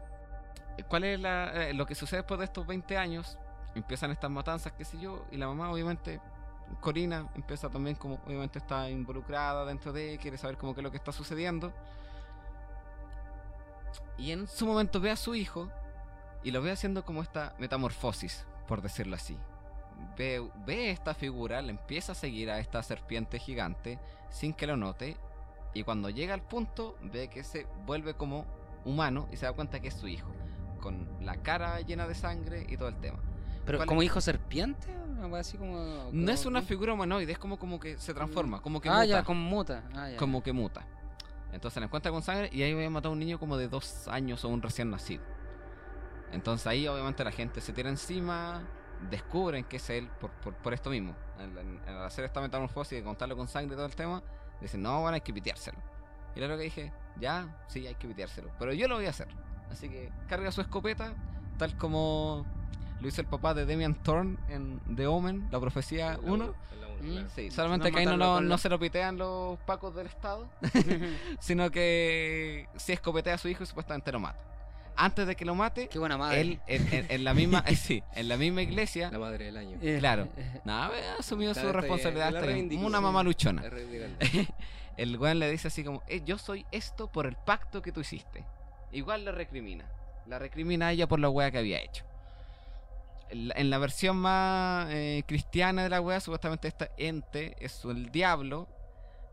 [SPEAKER 2] Eh, ¿Cuál es la, eh, lo que sucede después de estos 20 años? Empiezan estas matanzas, qué sé yo, y la mamá obviamente, Corina, empieza también como, obviamente está involucrada dentro de, quiere saber como qué es lo que está sucediendo. Y en su momento ve a su hijo y lo ve haciendo como esta metamorfosis, por decirlo así. Ve, ve esta figura, le empieza a seguir a esta serpiente gigante sin que lo note. Y cuando llega al punto, ve que se vuelve como humano y se da cuenta que es su hijo. Con la cara llena de sangre y todo el tema.
[SPEAKER 1] Pero
[SPEAKER 2] ¿Cuál
[SPEAKER 1] como
[SPEAKER 2] es?
[SPEAKER 1] hijo serpiente, así como.
[SPEAKER 2] No
[SPEAKER 1] como-
[SPEAKER 2] es una figura humanoide, es como, como que se transforma, como que
[SPEAKER 1] Ah,
[SPEAKER 2] muta.
[SPEAKER 1] ya, como muta. Ah, ya.
[SPEAKER 2] como que muta. Entonces la encuentra con sangre y ahí había matado a un niño como de dos años o un recién nacido. Entonces ahí obviamente la gente se tira encima, descubren que es él por, por, por esto mismo. Al hacer esta metamorfosis y contarlo con sangre y todo el tema, dicen, no, bueno, hay que piteárselo. Y luego que dije, ya, sí, hay que piteárselo. Pero yo lo voy a hacer. Así que carga su escopeta, tal como lo hizo el papá de Demian Thorne en The Omen, la profecía 1.
[SPEAKER 3] En la uno,
[SPEAKER 1] Mm.
[SPEAKER 3] claro.
[SPEAKER 2] Sí, solamente
[SPEAKER 1] No
[SPEAKER 2] que ahí no, lo- no se lo pitean los pacos del Estado, sino que si escopetea a su hijo y supuestamente lo mata. Antes de que lo mate,
[SPEAKER 1] Qué buena madre.
[SPEAKER 2] él en, en- en la misma, eh, sí, en la misma iglesia,
[SPEAKER 3] La madre del año.
[SPEAKER 1] Eh,
[SPEAKER 2] claro.
[SPEAKER 1] eh,
[SPEAKER 2] nada, ha asumido su responsabilidad, está bien, una mamá luchona. El weón le dice así como, "Eh, yo soy esto por el pacto que tú hiciste. Igual la recrimina. La recrimina a ella por la wea que había hecho. En la, en la versión más eh, cristiana de la wea, supuestamente esta ente es el diablo.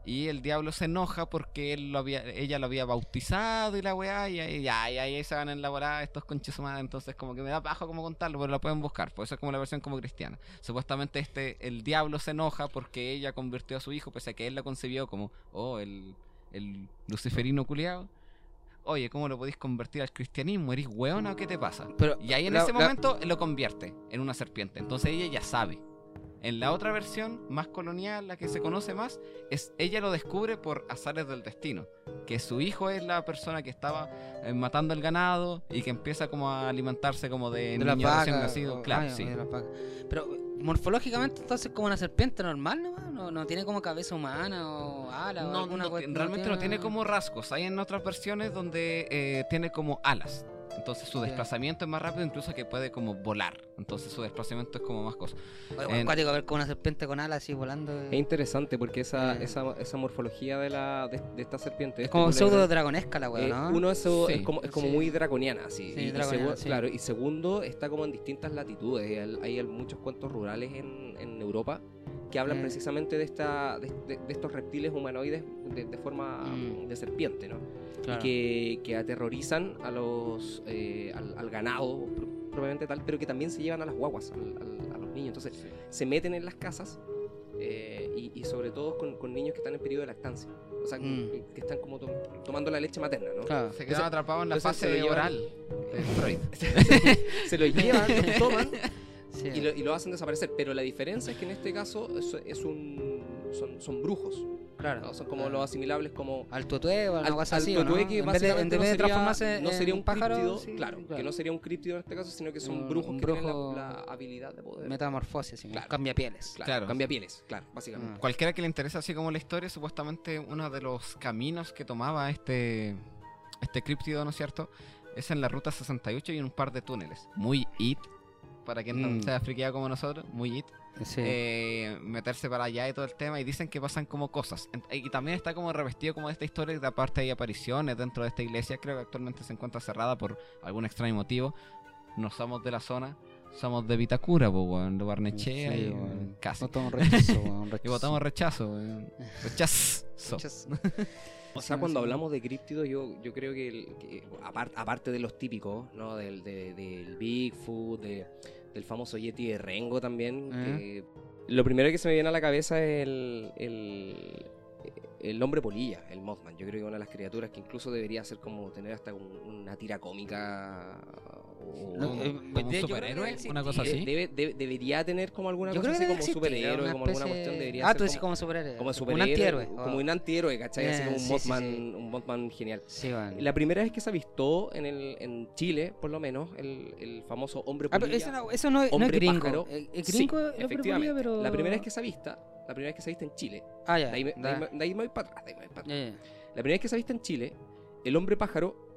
[SPEAKER 2] Y el diablo se enoja porque él lo había, ella lo había bautizado y la weá, y ahí, ya, ahí se van a elaborar estos conches humanos, entonces como que me da bajo como contarlo, pero lo pueden buscar, por eso es como la versión como cristiana. Supuestamente este, el diablo se enoja porque ella convirtió a su hijo, pese a que él la concibió como, oh, el, el luciferino culiado. Oye, ¿cómo lo podéis convertir al cristianismo? ¿Eres hueona o qué te pasa?
[SPEAKER 1] Pero
[SPEAKER 2] Y ahí en
[SPEAKER 1] la-
[SPEAKER 2] ese
[SPEAKER 1] la-
[SPEAKER 2] momento lo convierte en una serpiente. Entonces ella ya sabe. En la otra versión, más colonial, la que se conoce más, es ella lo descubre por azares del destino. Que su hijo es la persona que estaba eh, matando el ganado y que empieza como a alimentarse como de,
[SPEAKER 1] de
[SPEAKER 2] recién
[SPEAKER 1] vacas.
[SPEAKER 2] nacido.
[SPEAKER 1] o-
[SPEAKER 2] Claro, sí.
[SPEAKER 1] Pero morfológicamente entonces como una serpiente normal nomás, no, no tiene como cabeza humana o ala o
[SPEAKER 2] No,
[SPEAKER 1] alguna
[SPEAKER 2] no realmente no tiene como rasgos. Hay en otras versiones donde eh, tiene como alas. Entonces su desplazamiento es más rápido, incluso que puede como volar. Entonces su desplazamiento es como más cosa.
[SPEAKER 1] Oye,
[SPEAKER 2] en-
[SPEAKER 1] cuático ver con una serpiente con alas así volando.
[SPEAKER 3] Es interesante porque esa,
[SPEAKER 1] Eh.
[SPEAKER 3] esa, esa morfología de, la, de, de esta serpiente.
[SPEAKER 1] es
[SPEAKER 3] este
[SPEAKER 1] como pseudo dragonesca la weá,
[SPEAKER 3] eh,
[SPEAKER 1] ¿no?
[SPEAKER 3] Uno eso
[SPEAKER 2] Sí.
[SPEAKER 3] es como, es como
[SPEAKER 1] Sí.
[SPEAKER 3] muy draconiana, así.
[SPEAKER 1] Sí,
[SPEAKER 3] y, y
[SPEAKER 1] draconiana, sí.
[SPEAKER 3] Claro, y segundo, está como en distintas latitudes. Hay, hay muchos cuentos rurales en, en Europa que hablan
[SPEAKER 1] Mm.
[SPEAKER 3] precisamente de, esta, de, de- de estos reptiles humanoides de, de forma
[SPEAKER 1] Mm.
[SPEAKER 3] de serpiente, ¿no?
[SPEAKER 1] Claro.
[SPEAKER 3] y que, que aterrorizan a los eh, al, al ganado pro- propiamente tal, pero que también se llevan a las guaguas, al- al- a los niños. Entonces se meten en las casas eh, y, y sobre todo con, con niños que están en periodo de lactancia, o sea,
[SPEAKER 1] Mm.
[SPEAKER 3] que, que están como to- tomando la leche materna, ¿no?
[SPEAKER 1] Claro.
[SPEAKER 2] Se quedaba atrapado en la fase oral de Freud.
[SPEAKER 3] se lo llevan, lo toman
[SPEAKER 1] Sí.
[SPEAKER 3] y lo, y lo hacen desaparecer. Pero la diferencia es que en este caso es, es un son, son brujos,
[SPEAKER 1] claro.
[SPEAKER 3] ¿no? son como
[SPEAKER 1] claro.
[SPEAKER 3] los asimilables como
[SPEAKER 1] Al tutué o
[SPEAKER 3] al,
[SPEAKER 1] algo así,
[SPEAKER 3] al tutué que
[SPEAKER 1] En vez de, en vez de transformarse
[SPEAKER 3] no sería
[SPEAKER 1] en
[SPEAKER 3] un
[SPEAKER 1] pájaro,
[SPEAKER 3] críptido,
[SPEAKER 1] sí,
[SPEAKER 3] claro, que no sería un críptido en este caso, sino que son
[SPEAKER 1] Un-
[SPEAKER 3] brujos
[SPEAKER 1] un
[SPEAKER 3] que tienen
[SPEAKER 1] brujo
[SPEAKER 3] la, la habilidad de poder
[SPEAKER 1] metamorfosis,
[SPEAKER 3] Claro.
[SPEAKER 1] cambia pieles.
[SPEAKER 3] claro,
[SPEAKER 2] Claro.
[SPEAKER 3] cambia pieles, claro, básicamente.
[SPEAKER 1] Ah.
[SPEAKER 2] Cualquiera que le interese así como la historia, supuestamente uno de los caminos que tomaba este este críptido, ¿no es cierto? Es en la ruta 68 y en un par de túneles. Muy it. Para quien
[SPEAKER 1] Mm.
[SPEAKER 2] no sea friqueado como nosotros, muy it.
[SPEAKER 1] Sí.
[SPEAKER 2] eh, meterse para allá y todo el tema y dicen que pasan como cosas y también está como revestido como de esta historia de aparte hay apariciones dentro de esta iglesia creo que actualmente se encuentra cerrada por algún extraño motivo no somos de la zona somos de Vitacura po, weón, de Barnechea
[SPEAKER 1] Sí,
[SPEAKER 2] y
[SPEAKER 1] weón.
[SPEAKER 2] casi
[SPEAKER 1] Votamos rechazo, weón,
[SPEAKER 2] y
[SPEAKER 1] rechazo.
[SPEAKER 2] votamos rechazo weón. rechazo
[SPEAKER 1] Rechazo.
[SPEAKER 3] O sea, cuando hablamos de críptidos, yo, yo creo que, el- que apar- aparte de los típicos, ¿no? Del, de- del Bigfoot, de- del famoso Yeti de Rengo también, que lo primero que se me viene a la cabeza es el, el, el hombre polilla, el Mothman. Yo creo que es una de las criaturas que incluso debería ser como tener hasta un- una tira cómica o...
[SPEAKER 1] No,
[SPEAKER 2] como,
[SPEAKER 1] eh,
[SPEAKER 2] como un
[SPEAKER 1] que
[SPEAKER 2] superhéroe una cosa
[SPEAKER 3] Eh,
[SPEAKER 2] así
[SPEAKER 3] debe- debe- debería tener como alguna
[SPEAKER 1] Yo
[SPEAKER 3] cosa
[SPEAKER 1] creo que
[SPEAKER 3] así como superhéroe, como alguna cuestión debería
[SPEAKER 1] Ah,
[SPEAKER 3] ser
[SPEAKER 1] tú decís
[SPEAKER 3] como,
[SPEAKER 1] como superhéroe.
[SPEAKER 3] como
[SPEAKER 1] Un
[SPEAKER 3] superhéroe,
[SPEAKER 1] antihéroe.
[SPEAKER 3] como
[SPEAKER 1] oh.
[SPEAKER 3] un antihéroe, ¿cachai? Así
[SPEAKER 1] Eh,
[SPEAKER 3] como un
[SPEAKER 1] sí, sí,
[SPEAKER 3] Mothman,
[SPEAKER 1] sí.
[SPEAKER 3] un Mothman genial.
[SPEAKER 1] Sí.
[SPEAKER 3] La primera vez que se avistó en, el, en Chile, por lo menos, el, el famoso hombre
[SPEAKER 1] Ah, pero
[SPEAKER 3] polilla.
[SPEAKER 1] eso no, eso no, es- no es
[SPEAKER 3] hombre
[SPEAKER 1] gringo.
[SPEAKER 3] pájaro.
[SPEAKER 1] Eh, Es
[SPEAKER 3] Sí,
[SPEAKER 1] gringo el hombre
[SPEAKER 3] efectivamente.
[SPEAKER 1] polilla, pero...
[SPEAKER 3] La primera vez que se avista, la primera vez que se avista en Chile,
[SPEAKER 1] Ah, ya.
[SPEAKER 3] de ahí, me- de
[SPEAKER 1] da.
[SPEAKER 3] ahí me- de ahí me voy para atrás, de ahí me voy para atrás.
[SPEAKER 1] Ya, ya.
[SPEAKER 3] La primera vez que se avista en Chile, el hombre pájaro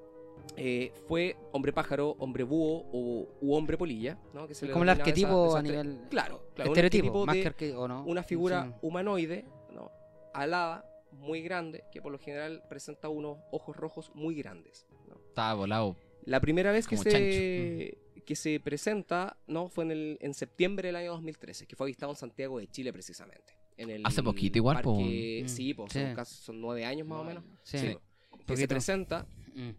[SPEAKER 3] eh, fue hombre pájaro, hombre búho o, u hombre polilla, ¿no? Que se le
[SPEAKER 1] Como el arquetipo
[SPEAKER 3] esa-
[SPEAKER 1] a
[SPEAKER 3] esa-
[SPEAKER 1] nivel...
[SPEAKER 3] Claro, claro,
[SPEAKER 1] estereotipo, más que arquetipo, no?
[SPEAKER 3] una figura
[SPEAKER 1] Sí.
[SPEAKER 3] humanoide, ¿no? alada, muy grande, que por lo general presenta unos ojos rojos muy grandes. ¿no?
[SPEAKER 2] estaba volado
[SPEAKER 3] La primera vez que
[SPEAKER 2] Como
[SPEAKER 3] se, que se presenta no fue en, el, en septiembre del año 2013, que fue avistado en Santiago de Chile precisamente. En el
[SPEAKER 2] Hace poquito igual, po.
[SPEAKER 3] parque-
[SPEAKER 1] Mm,
[SPEAKER 3] Sí, son,
[SPEAKER 1] sí.
[SPEAKER 3] casi- son nueve años más o menos.
[SPEAKER 1] Sí.
[SPEAKER 3] Sí, po. que se presenta
[SPEAKER 1] Mm.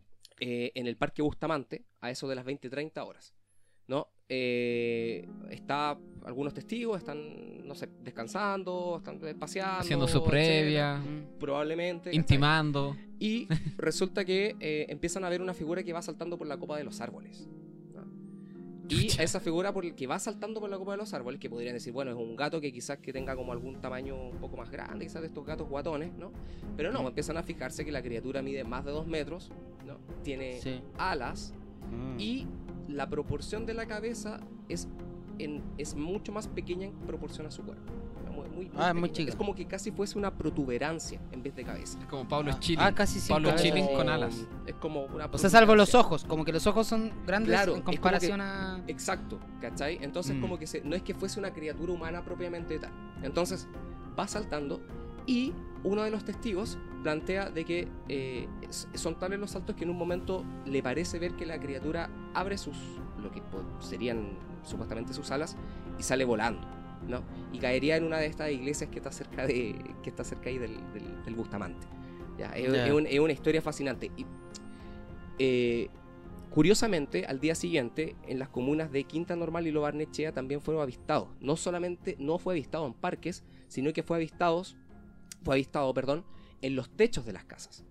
[SPEAKER 3] eh, en el Parque Bustamante a eso de las 20-30 horas. ¿no? Eh, está algunos testigos están, no sé, descansando, están paseando.
[SPEAKER 2] haciendo su
[SPEAKER 3] etcétera.
[SPEAKER 2] previa
[SPEAKER 1] Mm.
[SPEAKER 3] Probablemente.
[SPEAKER 2] intimando
[SPEAKER 3] Y resulta que eh, empiezan a ver una figura que va saltando por la copa de los árboles. Y esa figura por el que va saltando por la copa de los árboles, que podrían decir, bueno, es un gato que quizás que tenga como algún tamaño un poco más grande, quizás de estos gatos guatones, ¿no? Pero no, empiezan a fijarse que la criatura mide más de dos metros, ¿no? Tiene
[SPEAKER 1] Sí.
[SPEAKER 3] alas
[SPEAKER 1] Mm.
[SPEAKER 3] y la proporción de la cabeza es, en, es mucho más pequeña en proporción a su cuerpo. Muy, muy,
[SPEAKER 1] Ah, es muy chica.
[SPEAKER 3] Es como que casi fuese una protuberancia en vez de cabeza.
[SPEAKER 2] es como Pablo
[SPEAKER 1] Ah,
[SPEAKER 2] Chile
[SPEAKER 1] ah, casi sin
[SPEAKER 2] Pablo. Chilling con alas
[SPEAKER 3] Es como una
[SPEAKER 1] O sea, salvo los ojos, como que los ojos son grandes
[SPEAKER 3] Claro,
[SPEAKER 1] en comparación
[SPEAKER 3] que-
[SPEAKER 1] a...
[SPEAKER 3] Exacto, ¿cachai? Entonces
[SPEAKER 2] Mm.
[SPEAKER 3] como que se- no es que fuese una criatura humana propiamente tal. Entonces va saltando y uno de los testigos plantea de que eh, son tales los saltos que en un momento le parece ver que la criatura abre sus, lo que serían supuestamente sus alas y sale volando, ¿no? Y caería en una de estas iglesias que está cerca de que está cerca ahí del, del- del Bustamante. Ya, es,
[SPEAKER 1] Ya.
[SPEAKER 3] es un- es una historia fascinante. Y, eh, Curiosamente, al día siguiente, en las comunas de Quinta Normal y Lo Barnechea también fueron avistados. No solamente no fue avistado en parques, sino que fue avistados, fue avistado, perdón, en los techos de las casas.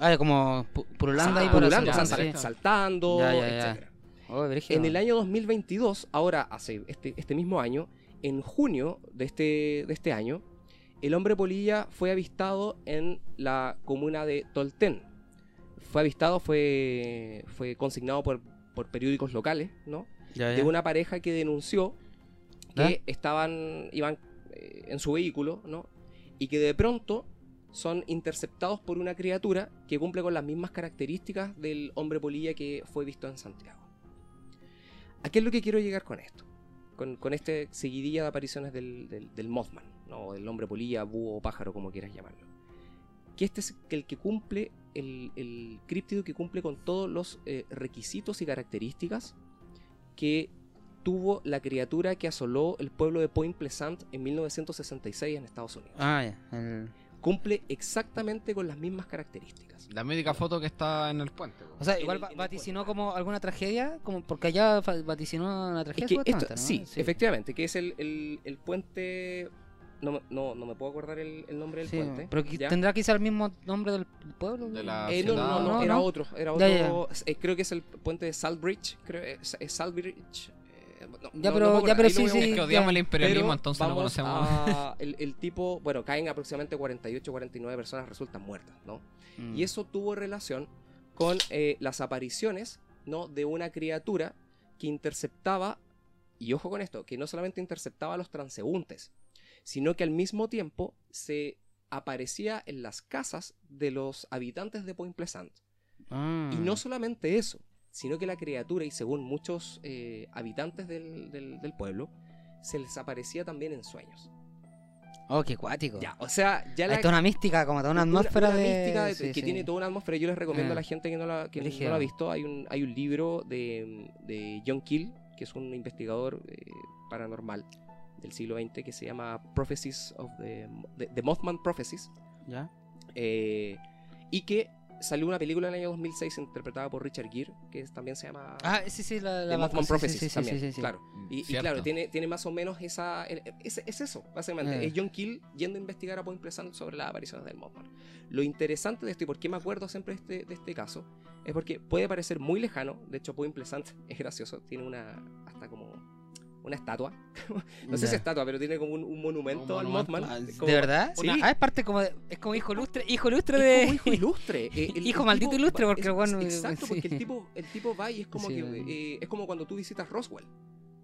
[SPEAKER 1] Ah, como pu- purulando
[SPEAKER 3] Ah,
[SPEAKER 1] ahí por
[SPEAKER 3] o sea,
[SPEAKER 1] sí.
[SPEAKER 3] saltando,
[SPEAKER 1] Ya, ya, ya.
[SPEAKER 3] etcétera.
[SPEAKER 1] Oh.
[SPEAKER 3] En el año 2022, ahora hace este, este mismo año, en junio de este, de este año, el hombre polilla fue avistado en la comuna de Tolten. Fue avistado, fue, fue consignado por, por periódicos locales, ¿no?
[SPEAKER 1] Ya,
[SPEAKER 3] de una pareja que denunció que estaban iban eh, en su vehículo, ¿no? Y que de pronto son interceptados por una criatura que cumple con las mismas características del hombre polilla que fue visto en Santiago. ¿A qué es lo que quiero llegar con esto? Con, con este seguidilla de apariciones del, del, Mothman, ¿no? Del hombre polilla, búho o pájaro, como quieras llamarlo. Que este es el que cumple, el, el críptido que cumple con todos los eh, requisitos y características que tuvo la criatura que asoló el pueblo de Point Pleasant en 1966 en Estados Unidos.
[SPEAKER 1] Ah, ya. el-
[SPEAKER 3] Cumple exactamente con las mismas características.
[SPEAKER 2] la médica foto que está en el puente.
[SPEAKER 1] O sea, igual
[SPEAKER 3] el-
[SPEAKER 1] vaticinó como alguna tragedia, como porque allá vaticinó una
[SPEAKER 3] Es
[SPEAKER 1] tragedia.
[SPEAKER 3] que esto,
[SPEAKER 1] supuestamente, ¿no?
[SPEAKER 3] sí, efectivamente, que es el, el- el puente... No, me- no, no me puedo acordar el, el nombre del
[SPEAKER 1] Sí,
[SPEAKER 3] puente.
[SPEAKER 1] pero que
[SPEAKER 3] ¿ya?
[SPEAKER 1] tendrá quizá el mismo nombre del pueblo.
[SPEAKER 2] De la-
[SPEAKER 3] Eh, no, no, no, era
[SPEAKER 1] no.
[SPEAKER 3] otro. Era
[SPEAKER 1] Ya,
[SPEAKER 3] otro eh, creo que es el puente de Saltbridge. Creo es, es Saltbridge. No,
[SPEAKER 1] Ya,
[SPEAKER 3] no-
[SPEAKER 1] pero-
[SPEAKER 3] no
[SPEAKER 1] ya, pero sí, sí,
[SPEAKER 2] es que odiamos
[SPEAKER 1] ya.
[SPEAKER 2] el imperialismo
[SPEAKER 3] Pero
[SPEAKER 2] entonces no conocemos
[SPEAKER 3] a- el, el tipo, bueno, caen aproximadamente 48 49 personas resultan muertas, ¿no?
[SPEAKER 1] Mm.
[SPEAKER 3] Y eso tuvo relación con eh, las apariciones, ¿no? De una criatura que interceptaba, y ojo con esto, que no solamente interceptaba a los transeúntes, sino que al mismo tiempo se aparecía en las casas de los habitantes de Point Pleasant.
[SPEAKER 1] Ah.
[SPEAKER 3] Y no solamente eso, sino que la criatura, y según muchos eh, habitantes del, del- del pueblo, se les aparecía también en sueños.
[SPEAKER 1] Oh, qué cuático.
[SPEAKER 3] Ya, o sea, ya
[SPEAKER 1] Hay
[SPEAKER 3] la,
[SPEAKER 1] toda una mística, como toda una atmósfera
[SPEAKER 3] una
[SPEAKER 1] de.
[SPEAKER 3] mística de-
[SPEAKER 1] sí,
[SPEAKER 3] que
[SPEAKER 1] sí.
[SPEAKER 3] tiene toda una atmósfera. Yo les recomiendo a la
[SPEAKER 1] Ah.
[SPEAKER 3] gente que no la, que no lo ha visto. Hay un, hay un libro de, de John Keel, que es un investigador eh, paranormal del siglo XX, que se llama Prophecies of the, the, the Mothman Prophecies.
[SPEAKER 1] ¿Ya?
[SPEAKER 3] eh, y que salió una película en el año 2006 interpretada por Richard Gere, que también se llama
[SPEAKER 1] Ah, sí, sí, la, la
[SPEAKER 3] The Mothman
[SPEAKER 1] sí, sí,
[SPEAKER 3] Prophecies
[SPEAKER 1] sí, sí,
[SPEAKER 3] también.
[SPEAKER 1] sí, sí, sí.
[SPEAKER 3] Claro. Y, y claro, tiene, tiene más o menos esa. Es, es eso, básicamente.
[SPEAKER 1] Eh.
[SPEAKER 3] Es John Keel yendo a investigar a Point Pleasant sobre las apariciones del Mothman. Lo interesante de esto, y por qué me acuerdo siempre de este, de este caso, es porque puede parecer muy lejano. De hecho, Point Pleasant es gracioso. Tiene una. hasta como. Una estatua. no sé si estatua, pero tiene como un, un monumento al. Mothman. Como-
[SPEAKER 1] ¿De verdad?
[SPEAKER 3] Sí.
[SPEAKER 1] Ah, es parte como de- es como hijo ilustre, hijo ilustre
[SPEAKER 3] Es
[SPEAKER 1] de
[SPEAKER 3] como hijo ilustre. eh, el-
[SPEAKER 1] Hijo
[SPEAKER 3] el
[SPEAKER 1] maldito
[SPEAKER 3] tipo
[SPEAKER 1] ilustre, porque
[SPEAKER 3] es-
[SPEAKER 1] bueno,
[SPEAKER 3] Exacto,
[SPEAKER 1] sí.
[SPEAKER 3] porque el tipo, el tipo va y es como
[SPEAKER 1] Sí,
[SPEAKER 3] que. eh, es como cuando tú visitas Roswell.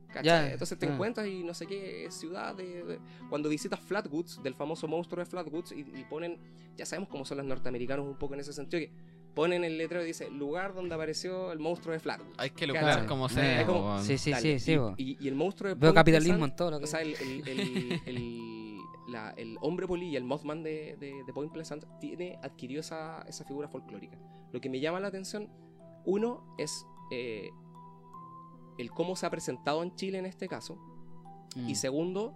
[SPEAKER 3] ¿cachai?
[SPEAKER 1] Ya,
[SPEAKER 3] Entonces te
[SPEAKER 1] ah.
[SPEAKER 3] encuentras y no sé qué ciudad. De, de- cuando visitas Flatwoods, del famoso monstruo de Flatwoods, y, y ponen. Ya sabemos cómo son los norteamericanos un poco en ese sentido, que ponen el letrero y dice lugar donde apareció el monstruo de Flatwoods.
[SPEAKER 2] Hay que
[SPEAKER 3] Claro.
[SPEAKER 2] lucrar como sea.
[SPEAKER 3] Es como-.
[SPEAKER 1] Sí, sí,
[SPEAKER 3] Dale,
[SPEAKER 1] sí, sí.
[SPEAKER 3] y,
[SPEAKER 1] bo.
[SPEAKER 3] y- y el monstruo de
[SPEAKER 1] Veo
[SPEAKER 3] Point
[SPEAKER 1] capitalismo
[SPEAKER 3] Pleasant,
[SPEAKER 1] en todo lo que
[SPEAKER 3] o sea, el, el, el, el- la- el hombre polilla, el Mothman de, de, de Point Pleasant, tiene, adquirió esa, esa figura folclórica. Lo que me llama la atención, uno, es eh, el cómo se ha presentado en Chile en este caso,
[SPEAKER 1] Mm.
[SPEAKER 3] y segundo,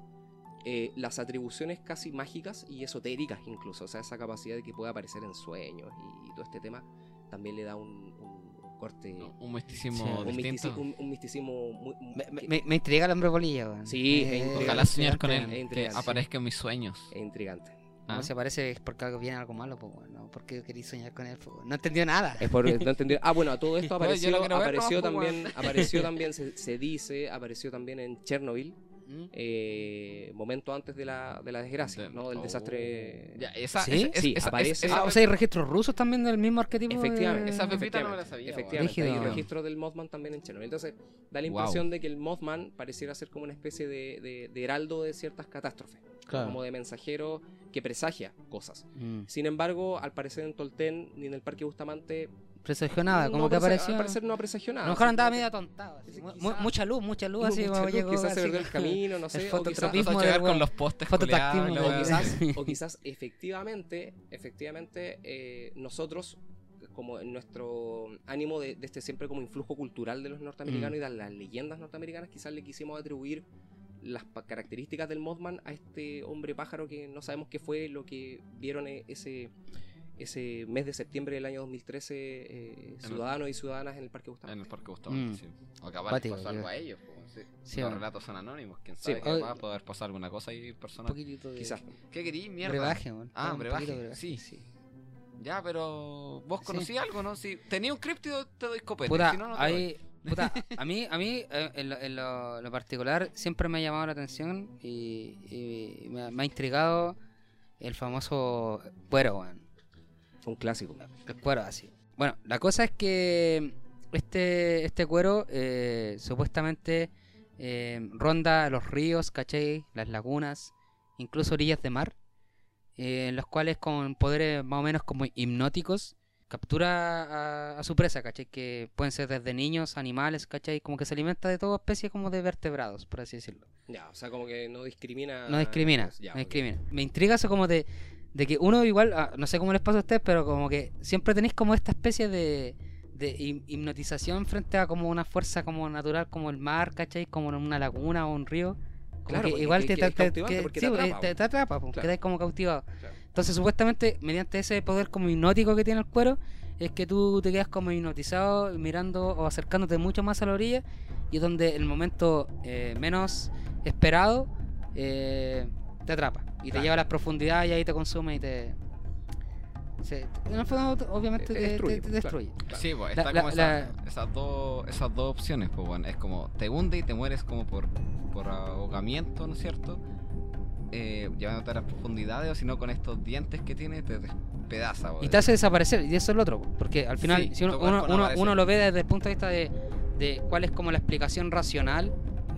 [SPEAKER 3] eh, las atribuciones casi mágicas y esotéricas incluso, o sea, esa capacidad de que pueda aparecer en sueños y, todo este tema, también le da un, un corte,
[SPEAKER 2] No, un misticismo
[SPEAKER 1] Sí.
[SPEAKER 3] un,
[SPEAKER 2] distinto.
[SPEAKER 3] mistici- un- un misticismo muy...
[SPEAKER 1] Me, me-
[SPEAKER 3] que-
[SPEAKER 1] me- me intriga el hombre bolilla.
[SPEAKER 3] Sí,
[SPEAKER 1] Eh.
[SPEAKER 2] Ojalá soñar con él. Que aparezca en mis sueños.
[SPEAKER 3] es intrigante.
[SPEAKER 1] No
[SPEAKER 2] Ah.
[SPEAKER 1] se parece es porque algo viene algo malo, pues bueno. ¿Por qué queréis soñar con él? Pues? No entendió nada.
[SPEAKER 3] Es por, no entendí. Ah, bueno, a todo esto apareció,
[SPEAKER 2] quiero ver
[SPEAKER 3] apareció
[SPEAKER 2] nomás, pues,
[SPEAKER 3] también, apareció también, se, se dice, apareció también en Chernobyl,
[SPEAKER 1] ¿Mm?
[SPEAKER 3] eh, momento antes de la, de la desgracia,
[SPEAKER 2] De-
[SPEAKER 3] ¿no? Del
[SPEAKER 2] Oh.
[SPEAKER 3] desastre.
[SPEAKER 2] Ya, esa,
[SPEAKER 1] ¿Sí?
[SPEAKER 2] esa- esa-
[SPEAKER 3] Sí,
[SPEAKER 2] esa-
[SPEAKER 3] aparece-
[SPEAKER 2] esa-
[SPEAKER 1] Ah, o sea, hay registros rusos también del mismo arquetipo. de-
[SPEAKER 3] Efectivamente,
[SPEAKER 2] Esa pepita
[SPEAKER 3] efectivamente,
[SPEAKER 2] no me la sabía,
[SPEAKER 3] efectivamente, hay
[SPEAKER 1] Rígido.
[SPEAKER 3] registro del Mothman también en Chernobyl. Entonces, da la
[SPEAKER 2] Wow.
[SPEAKER 3] impresión de que el Mothman pareciera ser como una especie de, de- de heraldo de ciertas catástrofes,
[SPEAKER 1] Claro.
[SPEAKER 3] como de mensajero que presagia cosas.
[SPEAKER 1] Mm.
[SPEAKER 3] Sin embargo, al parecer en Tolten ni en el Parque Bustamante
[SPEAKER 1] Presagió nada, como
[SPEAKER 3] no
[SPEAKER 1] que apareció.
[SPEAKER 3] Al parecer no presagió
[SPEAKER 1] A
[SPEAKER 3] nada.
[SPEAKER 1] lo mejor andaba medio atontado. así,
[SPEAKER 3] Sí,
[SPEAKER 1] mu-
[SPEAKER 3] quizás.
[SPEAKER 1] mucha luz, mucha luz, así
[SPEAKER 3] Mucha
[SPEAKER 1] como
[SPEAKER 3] luz,
[SPEAKER 1] llegó.
[SPEAKER 3] quizás se perdió el camino, no sé.
[SPEAKER 1] el
[SPEAKER 3] o quizás-
[SPEAKER 1] fototropismo
[SPEAKER 2] a
[SPEAKER 1] del
[SPEAKER 2] llegar con los postes
[SPEAKER 3] o quizás, o quizás efectivamente, efectivamente eh, nosotros, como en nuestro ánimo de, de este siempre como influjo cultural de los norteamericanos
[SPEAKER 1] Mm.
[SPEAKER 3] y de las leyendas norteamericanas, quizás le quisimos atribuir las características del Mothman a este hombre pájaro que no sabemos qué fue lo que vieron eh, ese ese mes de septiembre del año 2013 eh,
[SPEAKER 2] el-
[SPEAKER 3] ciudadanos y ciudadanas en el Parque Bustamante.
[SPEAKER 2] En el Parque Bustamante,
[SPEAKER 1] Mm.
[SPEAKER 2] sí. O capaz les pasó algo a ellos. sí.
[SPEAKER 1] Sí,
[SPEAKER 2] Los
[SPEAKER 1] bueno.
[SPEAKER 2] relatos son anónimos. Quién
[SPEAKER 3] Sí,
[SPEAKER 2] sabe,
[SPEAKER 1] po.
[SPEAKER 2] capaz puede haber pasado alguna cosa ahí
[SPEAKER 1] Un
[SPEAKER 2] personal.
[SPEAKER 1] poquitito de.
[SPEAKER 3] Quizás.
[SPEAKER 2] ¿Qué querí? Mierda.
[SPEAKER 1] Brebaje, weón.
[SPEAKER 2] Ah,
[SPEAKER 1] Un
[SPEAKER 2] brebaje,
[SPEAKER 1] poquito de
[SPEAKER 2] sí. Ya, pero vos conocí algo, ¿no? Si tenía un críptido, te doy copete.
[SPEAKER 1] Puta,
[SPEAKER 2] si no, no te
[SPEAKER 1] hay- puta, a mí, a mí eh, en, lo, en lo- lo particular siempre me ha llamado la atención y, y me, ha- me ha intrigado el famoso cuero,
[SPEAKER 3] Un clásico.
[SPEAKER 1] El cuero así. Bueno, la cosa es que este, este cuero eh, supuestamente eh, ronda los ríos, ¿cachai? Las lagunas, incluso orillas de mar, eh, en los cuales con poderes más o menos como hipnóticos captura a, a su presa, ¿cachai? Que pueden ser desde niños, animales, ¿cachai? Como que se alimenta de toda especie como de vertebrados, por así decirlo.
[SPEAKER 3] Ya, o sea, como que no discrimina.
[SPEAKER 1] No discrimina,
[SPEAKER 3] Ya,
[SPEAKER 1] no
[SPEAKER 3] ok.
[SPEAKER 1] discrimina. Me intriga eso como de, de que uno igual, ah, no sé cómo les pasa a ustedes, pero como que siempre tenéis como esta especie de, de hip- hipnotización frente a como una fuerza como natural como el mar, ¿cachai? Como una laguna o un río. Como
[SPEAKER 3] Claro,
[SPEAKER 1] que
[SPEAKER 3] porque-
[SPEAKER 1] igual
[SPEAKER 3] que-
[SPEAKER 1] te,
[SPEAKER 3] que
[SPEAKER 1] te,
[SPEAKER 3] es
[SPEAKER 1] que- sí,
[SPEAKER 3] te
[SPEAKER 1] pues,
[SPEAKER 3] atrapa,
[SPEAKER 1] te, te atrapa, pues,
[SPEAKER 3] Claro.
[SPEAKER 1] quedáis como cautivado.
[SPEAKER 3] Claro.
[SPEAKER 1] Entonces supuestamente mediante ese poder como hipnótico que tiene el cuero, es que tú te quedas como hipnotizado mirando o acercándote mucho más a la orilla y donde el momento eh, menos esperado eh, te atrapa y te lleva a las profundidades y ahí te consume y te... se- en el fondo obviamente
[SPEAKER 3] Te
[SPEAKER 1] te, te-
[SPEAKER 3] destruye, claro.
[SPEAKER 1] destruye.
[SPEAKER 2] Sí, pues está
[SPEAKER 1] la-
[SPEAKER 2] como
[SPEAKER 1] la-
[SPEAKER 2] esa- esas, dos, esas dos opciones, pues bueno, es como te hunde y te mueres como por, por ahogamiento, ¿no es cierto? Eh, llevándote a las profundidades o si no con estos dientes que tiene te despedaza,
[SPEAKER 1] Y te hace desaparecer, y eso es lo otro, porque al final,
[SPEAKER 2] Sí,
[SPEAKER 1] si uno, uno, uno lo ve desde el punto de vista de, de cuál es como la explicación racional,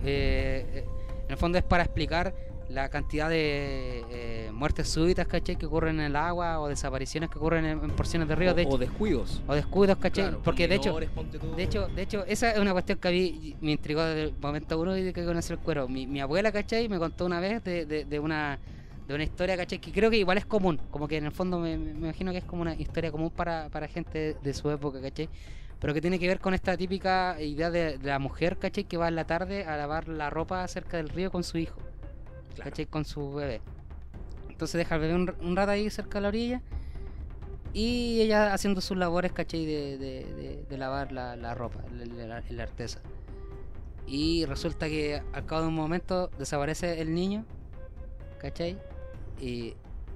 [SPEAKER 1] eh, eh, en el fondo es para explicar la cantidad de eh, muertes súbitas, ¿cachai? Que ocurren en el agua o desapariciones que ocurren en, en porciones de río.
[SPEAKER 3] o,
[SPEAKER 1] de hecho,
[SPEAKER 3] o descuidos.
[SPEAKER 1] o descuidos, ¿cachai?
[SPEAKER 3] Claro,
[SPEAKER 1] Porque de hecho, de hecho, de hecho, esa es una cuestión que a mí me intrigó desde el momento uno y de que conocí el cuero. Mi, mi abuela, ¿cachai? Me contó una vez de, de, de una de una historia, ¿cachai? Que creo que igual es común. Como que en el fondo me, me imagino que es como una historia común para, para gente de su época, ¿cachai? Pero que tiene que ver con esta típica idea de, de la mujer, ¿cachai? Que va en la tarde a lavar la ropa cerca del río con su hijo,
[SPEAKER 3] Claro.
[SPEAKER 1] ¿cachai? Con su bebé. Entonces deja al bebé un, rato ahí cerca de la orilla. Y ella haciendo sus labores, ¿cachai? De, de, lavar la, la ropa, la artesa. Y resulta que al cabo de un momento desaparece el niño, ¿cachai? Y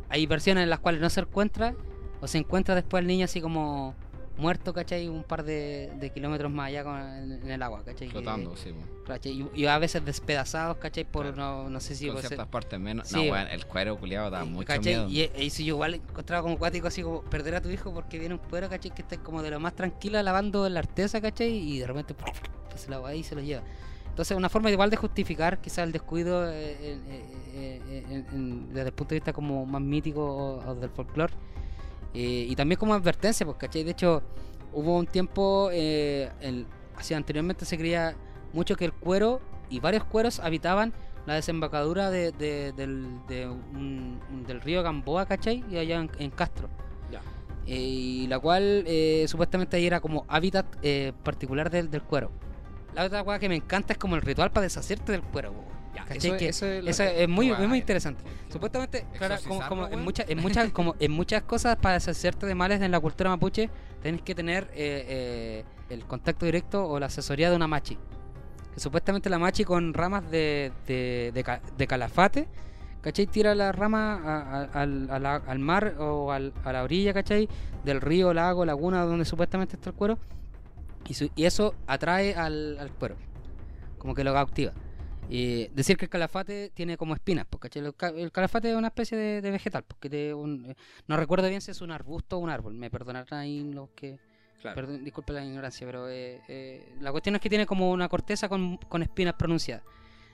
[SPEAKER 1] hay versiones en las cuales no se encuentra, o se encuentra después el niño así como muerto, ¿cachai? Un par de, de kilómetros más allá con- en, en el agua, ¿cachai? Que-
[SPEAKER 2] Flotando, sí.
[SPEAKER 1] ¿cachai? Y, y a veces despedazados, ¿cachai? Por
[SPEAKER 2] Claro.
[SPEAKER 1] no, no sé si...
[SPEAKER 2] Con
[SPEAKER 1] ser-
[SPEAKER 2] ciertas partes menos.
[SPEAKER 1] Sí,
[SPEAKER 2] no, weón, el cuero culiado da mucho
[SPEAKER 1] ¿cachai?
[SPEAKER 2] miedo.
[SPEAKER 1] Y, y si yo igual encontraba como cuático así como perder a tu hijo porque viene un cuero, ¿cachai? Que está como de lo más tranquila lavando la artesa, ¿cachai? Y de repente se la va ahí y se lo lleva. Entonces una forma igual de justificar quizás el descuido eh, eh, eh, desde el punto de vista como más mítico o, o del folclore. Eh, y también como advertencia, pues, ¿cachai? De hecho, hubo un tiempo, eh, el, así anteriormente se creía mucho que el cuero y varios cueros habitaban la desembocadura de, de- del, de un- un- del río Gamboa, ¿cachai? Y allá en, en Castro.
[SPEAKER 3] Ya.
[SPEAKER 1] Eh, y la cual eh, supuestamente ahí era como hábitat eh, particular del, del cuero. La otra cosa que me encanta es como el ritual para deshacerte del cuero.
[SPEAKER 3] Eso,
[SPEAKER 1] Que
[SPEAKER 3] eso es
[SPEAKER 1] Eso es muy, muy
[SPEAKER 2] Guay.
[SPEAKER 1] interesante. Supuestamente, claro, como, como en, muchas, en, muchas, como en muchas cosas para deshacerte de males en la cultura mapuche, tenés que tener eh, eh, el contacto directo o la asesoría de una machi. Que supuestamente la machi con ramas de, de, de, de calafate, ¿cachai? Tira la rama a- a- al, a la- al mar o al- a la orilla, ¿cachai? Del río, lago, laguna, donde supuestamente está el cuero. Y, su- y eso atrae al, al cuero. Como que lo cautiva. Y decir que el calafate tiene como espinas, porque el, ca- el calafate es una especie de, de vegetal, porque un- eh, no recuerdo bien si es un arbusto o un árbol, me perdonarán ahí los que...
[SPEAKER 3] Claro.
[SPEAKER 1] Perdón, disculpe la ignorancia, pero eh, eh, la cuestión es que tiene como una corteza con, con espinas pronunciadas.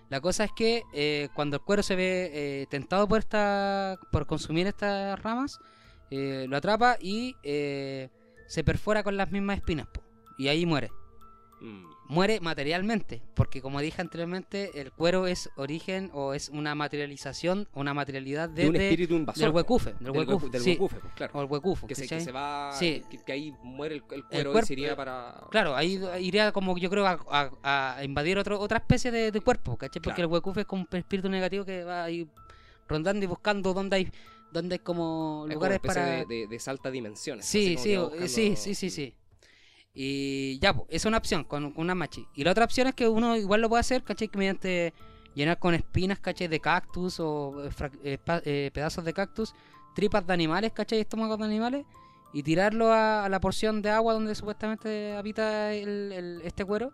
[SPEAKER 1] La cosa es que eh, cuando el cuero se ve eh, tentado por esta, por consumir estas ramas, eh, lo atrapa y eh, se perfora con las mismas espinas, po, y ahí muere
[SPEAKER 3] Mm.
[SPEAKER 1] Muere materialmente, porque como dije anteriormente, el cuero es origen o es una materialización, una materialidad
[SPEAKER 3] De un
[SPEAKER 1] desde
[SPEAKER 3] espíritu invasor.
[SPEAKER 1] del huecufe, del
[SPEAKER 3] Del,
[SPEAKER 1] huecufe,
[SPEAKER 3] huecu- del
[SPEAKER 1] sí,
[SPEAKER 3] huecufe, pues, claro.
[SPEAKER 1] o el huecufo,
[SPEAKER 3] que, se, que se va.
[SPEAKER 1] Sí.
[SPEAKER 3] Que, que ahí muere el, el cuero y
[SPEAKER 1] cuerpo-
[SPEAKER 3] se iría para.
[SPEAKER 1] Claro, ahí iría como yo creo a, a- a invadir otro, otra especie de, de cuerpo, ¿cachai? Porque
[SPEAKER 3] Claro.
[SPEAKER 1] el huecufe es como un espíritu negativo que va ahí rondando y buscando dónde hay, dónde hay como
[SPEAKER 3] Es como una
[SPEAKER 1] lugares para...
[SPEAKER 3] de, de, de salta dimensiones.
[SPEAKER 1] Sí,
[SPEAKER 3] como
[SPEAKER 1] sí,
[SPEAKER 3] buscando-
[SPEAKER 1] sí, sí, sí, sí. Y ya, pues, es una opción con, con una machi. Y la otra opción es que uno igual lo puede hacer, ¿cachai? Que mediante llenar con espinas, ¿cachai? De cactus o eh, eh, eh, pedazos de cactus, tripas de animales, ¿cachai? Estómagos de animales. Y tirarlo a, a la porción de agua donde supuestamente habita el, el- este cuero.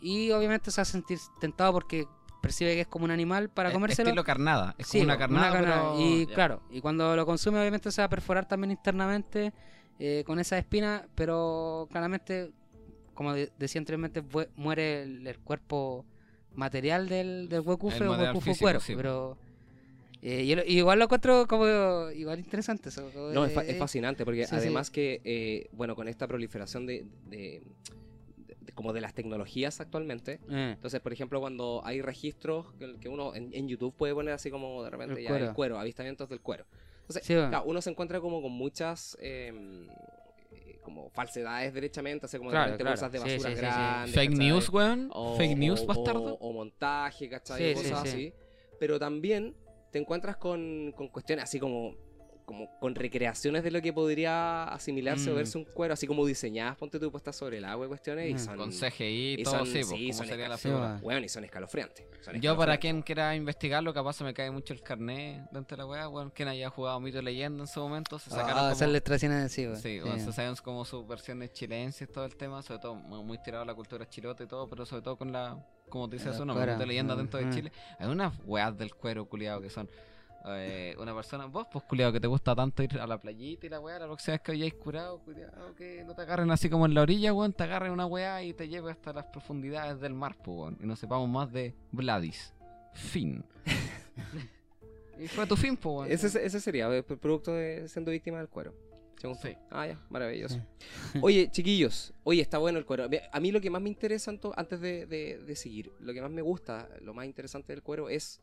[SPEAKER 1] Y obviamente se va a sentir tentado porque percibe que es como un animal para
[SPEAKER 2] Es-
[SPEAKER 1] comérselo.
[SPEAKER 2] Estilo carnada. Es
[SPEAKER 1] Sí,
[SPEAKER 2] como una carnada.
[SPEAKER 1] carnada.
[SPEAKER 2] pero-
[SPEAKER 1] Y
[SPEAKER 2] ya.
[SPEAKER 1] claro, y cuando lo consume obviamente se va a perforar también internamente eh, con esa espina, pero claramente, como de- decía anteriormente, muere el, el cuerpo material del, del huecufe
[SPEAKER 2] El
[SPEAKER 1] o
[SPEAKER 2] físico,
[SPEAKER 1] cuero,
[SPEAKER 2] sí.
[SPEAKER 1] pero... eh, yo igual lo encuentro como igual interesante eso. como,
[SPEAKER 3] No, es, fa- es fascinante porque
[SPEAKER 1] sí, sí.
[SPEAKER 3] además que, eh, bueno, con esta proliferación de, de- de- como de las tecnologías actualmente,
[SPEAKER 1] eh,
[SPEAKER 3] entonces, por ejemplo, cuando hay registros que, que uno en, en YouTube puede poner así como de repente
[SPEAKER 1] El
[SPEAKER 3] ya
[SPEAKER 1] cuero.
[SPEAKER 3] el cuero, avistamientos del cuero. Entonces,
[SPEAKER 1] Sí,
[SPEAKER 3] claro, uno se encuentra como con muchas eh, como falsedades derechamente, así como
[SPEAKER 1] Claro,
[SPEAKER 3] de repente
[SPEAKER 1] claro.
[SPEAKER 3] bolsas de basura
[SPEAKER 1] sí, sí, sí.
[SPEAKER 3] grandes.
[SPEAKER 2] Fake
[SPEAKER 3] ¿cachai?
[SPEAKER 2] news, weón.
[SPEAKER 3] o,
[SPEAKER 2] Fake news,
[SPEAKER 3] o-
[SPEAKER 2] bastardo.
[SPEAKER 3] o- o montaje, ¿cachai?
[SPEAKER 1] Sí, sí,
[SPEAKER 3] Cosas
[SPEAKER 1] sí.
[SPEAKER 3] así. Pero también te encuentras con, con cuestiones así como, como con recreaciones de lo que podría asimilarse o
[SPEAKER 1] Mm.
[SPEAKER 3] verse un cuero, así como diseñadas, ponte tú puestas sobre el agua y cuestiones, y
[SPEAKER 1] Mm.
[SPEAKER 3] son...
[SPEAKER 2] Con CGI y todo,
[SPEAKER 3] son-
[SPEAKER 2] sí, pues,
[SPEAKER 3] sí,
[SPEAKER 2] como
[SPEAKER 3] son
[SPEAKER 2] sería la figura.
[SPEAKER 1] bueno.
[SPEAKER 3] Bueno, y son escalofriantes. son
[SPEAKER 2] Yo para quien quiera investigarlo, capaz se me cae mucho el carnet dentro de la weá, weón. Quien haya jugado Mito Leyenda en su momento, se sacaron
[SPEAKER 1] Ah,
[SPEAKER 2] como...
[SPEAKER 1] hacerle traiciones de sí, weón.
[SPEAKER 2] Sí,
[SPEAKER 1] Sí.
[SPEAKER 2] bueno, se saben como sus versiones chilenses, todo el tema, sobre todo muy, tirado a la cultura chilota y todo, pero sobre todo con la, como dice
[SPEAKER 1] La
[SPEAKER 2] su nombre, de leyenda
[SPEAKER 1] ah,
[SPEAKER 2] dentro de. Chile. Hay unas weas del cuero culiado que son eh, una persona, vos pues culiado que te gusta tanto ir a la playita y la weá, la próxima vez que hayáis curado, culiado, que no te agarren así como en la orilla, weón, te agarren una weá y te lleve hasta las profundidades del mar, pues, weón, y no sepamos más de Vladis. Fin. Y fue tu fin, po, weón.
[SPEAKER 3] Ese, ese sería, eh, producto de siendo víctima del cuero.
[SPEAKER 2] Sí.
[SPEAKER 3] Ah, ya, maravilloso. Oye, chiquillos, oye, está bueno el cuero. A mí lo que más me interesa, antes de, de- de seguir, lo que más me gusta, lo más interesante del cuero es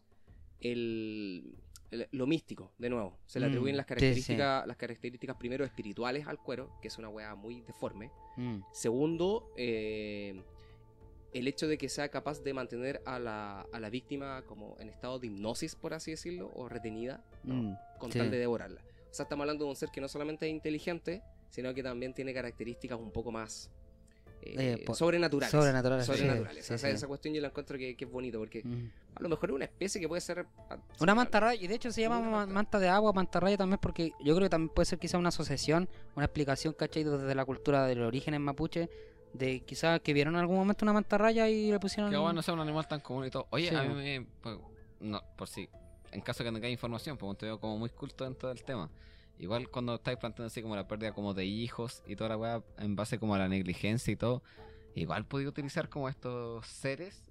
[SPEAKER 3] el, el- lo místico, de nuevo. Se le
[SPEAKER 1] Mm,
[SPEAKER 3] atribuyen las
[SPEAKER 1] sí, sí.
[SPEAKER 3] características, las características primero espirituales al cuero, que es una weá muy deforme.
[SPEAKER 1] Mm.
[SPEAKER 3] Segundo, eh, el hecho de que sea capaz de mantener a la, a la víctima como en estado de hipnosis, por así decirlo, o retenida, ¿no?
[SPEAKER 1] Mm,
[SPEAKER 3] con
[SPEAKER 1] sí.
[SPEAKER 3] tal de devorarla. O sea, estamos hablando de un ser que no solamente es inteligente, sino que también tiene características un poco más eh,
[SPEAKER 1] Eh,
[SPEAKER 3] sobrenaturales.
[SPEAKER 1] sobrenaturales,
[SPEAKER 3] Sobrenaturales.
[SPEAKER 1] sí,
[SPEAKER 3] O sea,
[SPEAKER 1] sí.
[SPEAKER 3] esa cuestión yo la encuentro que, que es bonito, porque
[SPEAKER 1] Mm.
[SPEAKER 3] a lo mejor es una especie que puede ser... ah,
[SPEAKER 1] Una mantarraya, y de hecho se llama
[SPEAKER 3] manta.
[SPEAKER 1] manta de agua, mantarraya también, porque yo creo que también puede ser quizá una asociación, una explicación, ¿cachai? Desde la cultura del origen en mapuche, de quizás que vieron en algún momento una mantarraya y le pusieron.
[SPEAKER 2] Que bueno sea un animal tan común y todo. Oye,
[SPEAKER 1] Sí,
[SPEAKER 2] a mí me. pues, no, por si. En caso de que tengáis información, pues te veo como muy culto dentro del tema. Igual cuando estáis planteando así como la pérdida como de hijos y toda la weá en base como a la negligencia y todo. Igual podía utilizar como estos seres.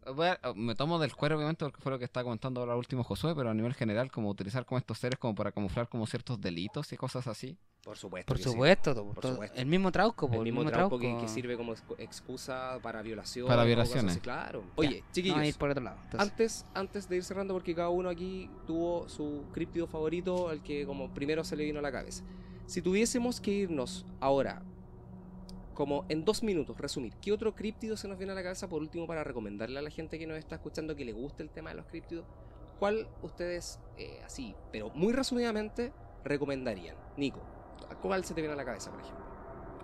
[SPEAKER 2] Me tomo del cuero, obviamente, porque fue lo que estaba comentando ahora último Josué, pero a nivel general, como utilizar como estos seres como para camuflar como ciertos delitos y cosas así.
[SPEAKER 3] Por supuesto.
[SPEAKER 1] Por
[SPEAKER 3] sí.
[SPEAKER 1] supuesto, to-
[SPEAKER 3] Por
[SPEAKER 1] to-
[SPEAKER 3] supuesto.
[SPEAKER 1] el mismo trauco, po,
[SPEAKER 3] El mismo trauco que,
[SPEAKER 1] trauco.
[SPEAKER 3] que sirve como excu- excusa para violación.
[SPEAKER 2] Para violaciones.
[SPEAKER 3] Claro. Oye, chiquillos.
[SPEAKER 1] No, ir por otro lado. entonces.
[SPEAKER 3] Antes, antes de ir cerrando, porque cada uno aquí tuvo su críptido favorito, el que como primero se le vino a la cabeza. Si tuviésemos que irnos ahora, como en dos minutos, resumir, ¿qué otro críptido se nos viene a la cabeza por último para recomendarle a la gente que nos está escuchando que le guste el tema de los críptidos? ¿Cuál ustedes, eh, así, pero muy resumidamente, recomendarían? Nico, ¿a ¿cuál se te viene a la cabeza, por ejemplo?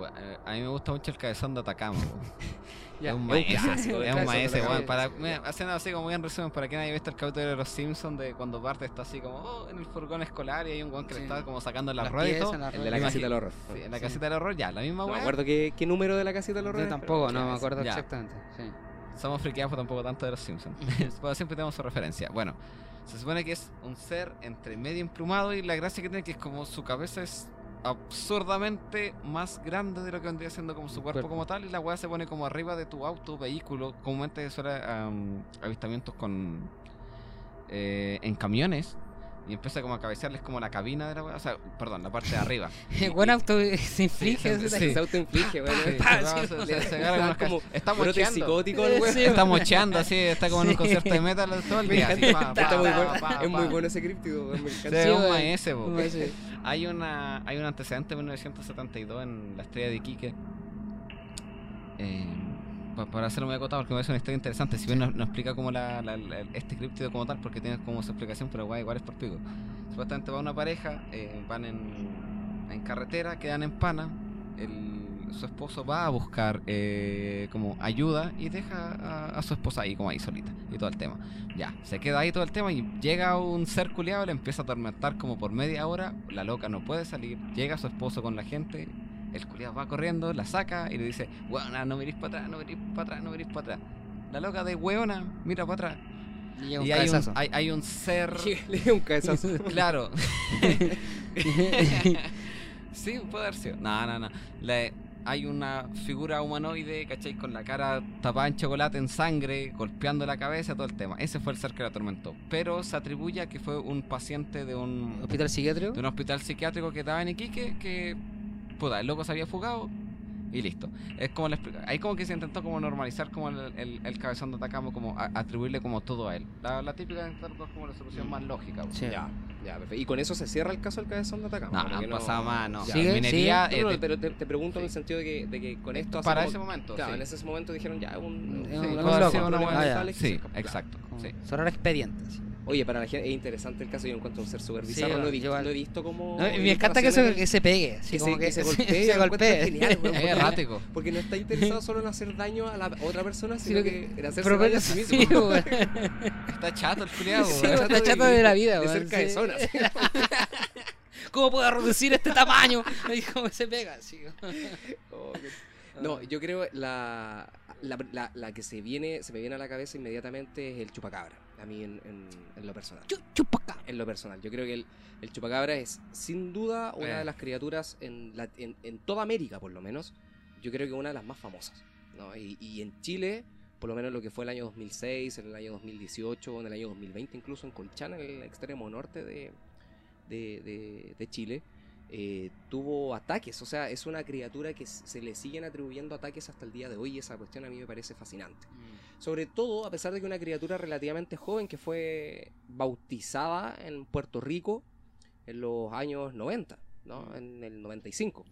[SPEAKER 2] Pues, eh, a mí me gusta mucho el cabezón de Atacama.
[SPEAKER 3] Ya,
[SPEAKER 2] es un
[SPEAKER 3] es un
[SPEAKER 2] maestro, es un maestro, weón, para, mira, haciendo así como bien resumen, para quien haya visto el capítulo de los Simpsons de cuando Bart está así como oh, en el furgón escolar y hay un weón que
[SPEAKER 1] Sí.
[SPEAKER 2] le está como sacando la
[SPEAKER 1] Las
[SPEAKER 2] rueda y todo.
[SPEAKER 3] El de la casita del horror.
[SPEAKER 2] Sí, en la
[SPEAKER 1] Sí.
[SPEAKER 2] casita del horror, ya, la misma
[SPEAKER 3] No me acuerdo qué, qué número de la casita del horror.
[SPEAKER 1] Yo tampoco,
[SPEAKER 3] pero-
[SPEAKER 1] no me acuerdo
[SPEAKER 2] Ya.
[SPEAKER 1] exactamente. Sí.
[SPEAKER 2] Somos friqueados tampoco tanto de los Simpsons. Pero siempre tenemos su referencia. Bueno, se supone que es un ser entre medio emplumado y la gracia que tiene que es como su cabeza es absurdamente más grande de lo que vendría siendo como su cuerpo
[SPEAKER 1] Cuerpo.
[SPEAKER 2] como tal y la weá se pone como arriba de tu auto, vehículo. Comúnmente suele am, avistamientos con eh, en camiones y empieza como a cabecearles como la cabina de la weá, o sea, perdón, la parte de arriba. Y-
[SPEAKER 1] Buen auto se inflige.
[SPEAKER 2] sí,
[SPEAKER 1] ese
[SPEAKER 2] sí.
[SPEAKER 3] Se autoinflige,
[SPEAKER 2] agarra
[SPEAKER 3] Está
[SPEAKER 2] mocheando.
[SPEAKER 3] psicótico el weón.
[SPEAKER 2] Está mocheando así, está como en un concierto de metal todo el día.
[SPEAKER 3] es muy bueno ese críptido, weón, me encanta.
[SPEAKER 1] Sí,
[SPEAKER 2] un
[SPEAKER 1] weón.
[SPEAKER 2] maese, po.
[SPEAKER 1] Sí.
[SPEAKER 2] Hay una hay un antecedente de 1972 en la estrella de Iquique. Eh, para hacerlo muy acotado, porque me parece una historia interesante. Si bien no, explica como este críptido como tal, porque tiene como su explicación, pero guay, igual es por pico. Supuestamente va una pareja, eh, van en, en carretera, quedan en pana. Su esposo va a buscar eh, como ayuda y deja a, a su esposa ahí, como ahí solita, y todo el tema. Ya, se queda ahí todo el tema y llega un ser culiado, le empieza a atormentar como por media hora. La loca no puede salir, llega su esposo con la gente. El culiado va corriendo, la saca y le dice: Weona, no mirís para atrás, no mirís para atrás, no mirís para atrás. La loca de weona mira para atrás.
[SPEAKER 1] Y un
[SPEAKER 2] Y hay un, hay, hay un ser.
[SPEAKER 3] Le dio un cabezazo.
[SPEAKER 2] Claro. sí, puede haber sido. No, no, no. Le- hay una figura humanoide, ¿cachai? Con la cara tapada en chocolate, en sangre, golpeando la cabeza, todo el tema. Ese fue el ser que la atormentó. Pero se atribuye a que fue un paciente de un,
[SPEAKER 1] Hospital psiquiátrico.
[SPEAKER 2] de un hospital psiquiátrico que estaba en Iquique, que, puta, el loco se había fugado y listo. Es como expli- ahí como que se intentó como normalizar como el, el- el cabezón de Atacama, como a- atribuirle como todo a él. La, la típica de intentar buscar como la solución más lógica.
[SPEAKER 1] Sí.
[SPEAKER 3] Ya, ya, perfecto. Y con eso se cierra el caso del cabezón de Atacama.
[SPEAKER 2] No, no han pasado más, no.
[SPEAKER 1] ¿Sigue?
[SPEAKER 2] Minería,
[SPEAKER 3] No,
[SPEAKER 2] eh,
[SPEAKER 3] no,
[SPEAKER 2] de-
[SPEAKER 3] pero te, te pregunto en el sentido de que, de que con esto hace
[SPEAKER 2] para
[SPEAKER 3] como-
[SPEAKER 2] ese momento,
[SPEAKER 3] Claro,
[SPEAKER 2] sí.
[SPEAKER 3] en ese momento dijeron ya, un,
[SPEAKER 1] Sí, un
[SPEAKER 3] un
[SPEAKER 1] Ah, ya.
[SPEAKER 2] Sí, exacto.
[SPEAKER 1] Cerrar expediente. Sí.
[SPEAKER 3] Oye, para la gente es interesante el caso, yo encuentro un ser súper
[SPEAKER 1] Sí,
[SPEAKER 3] bizarro, lo, he visto, lo he visto como...
[SPEAKER 1] No, me encanta que, eso,
[SPEAKER 3] ilustraciones
[SPEAKER 1] que se pegue. así
[SPEAKER 3] que
[SPEAKER 1] como
[SPEAKER 3] se- que se golpee,
[SPEAKER 1] se golpee.
[SPEAKER 3] genial, weón.
[SPEAKER 2] Es errático.
[SPEAKER 3] Porque no está interesado solo en hacer daño a la otra persona, sino
[SPEAKER 1] Sino
[SPEAKER 3] que
[SPEAKER 1] que-
[SPEAKER 3] en hacerse daño a sí
[SPEAKER 1] sí,
[SPEAKER 3] mismo.
[SPEAKER 1] weón.
[SPEAKER 2] Está chato el culiado,
[SPEAKER 1] Sí, está chato de la vida,
[SPEAKER 3] de
[SPEAKER 1] sí.
[SPEAKER 3] cabezón, así.
[SPEAKER 1] ¿Cómo puedo reducir este tamaño? Y cómo se pega. así.
[SPEAKER 3] Oh, No, yo creo la, la, la, la que se viene se me viene a la cabeza inmediatamente es el chupacabra. A mí en, en, en lo personal. En lo personal. Yo creo que el, el chupacabra es sin duda una
[SPEAKER 2] Eh.
[SPEAKER 3] de las criaturas en, la- en, toda América, por lo menos. Yo creo que una de las más famosas. ¿no? Y, y en Chile por lo menos lo que fue el año 2006, en el año 2018, en el año 2020, incluso en Colchana, en el extremo norte de, de, de- de Chile, eh, tuvo ataques. O sea, es una criatura que se le siguen atribuyendo ataques hasta el día de hoy y esa cuestión a mí me parece fascinante. Sobre todo a pesar de que una criatura relativamente joven que fue bautizada en Puerto Rico en los años 90, ¿no?
[SPEAKER 1] Mm.
[SPEAKER 3] En el 95,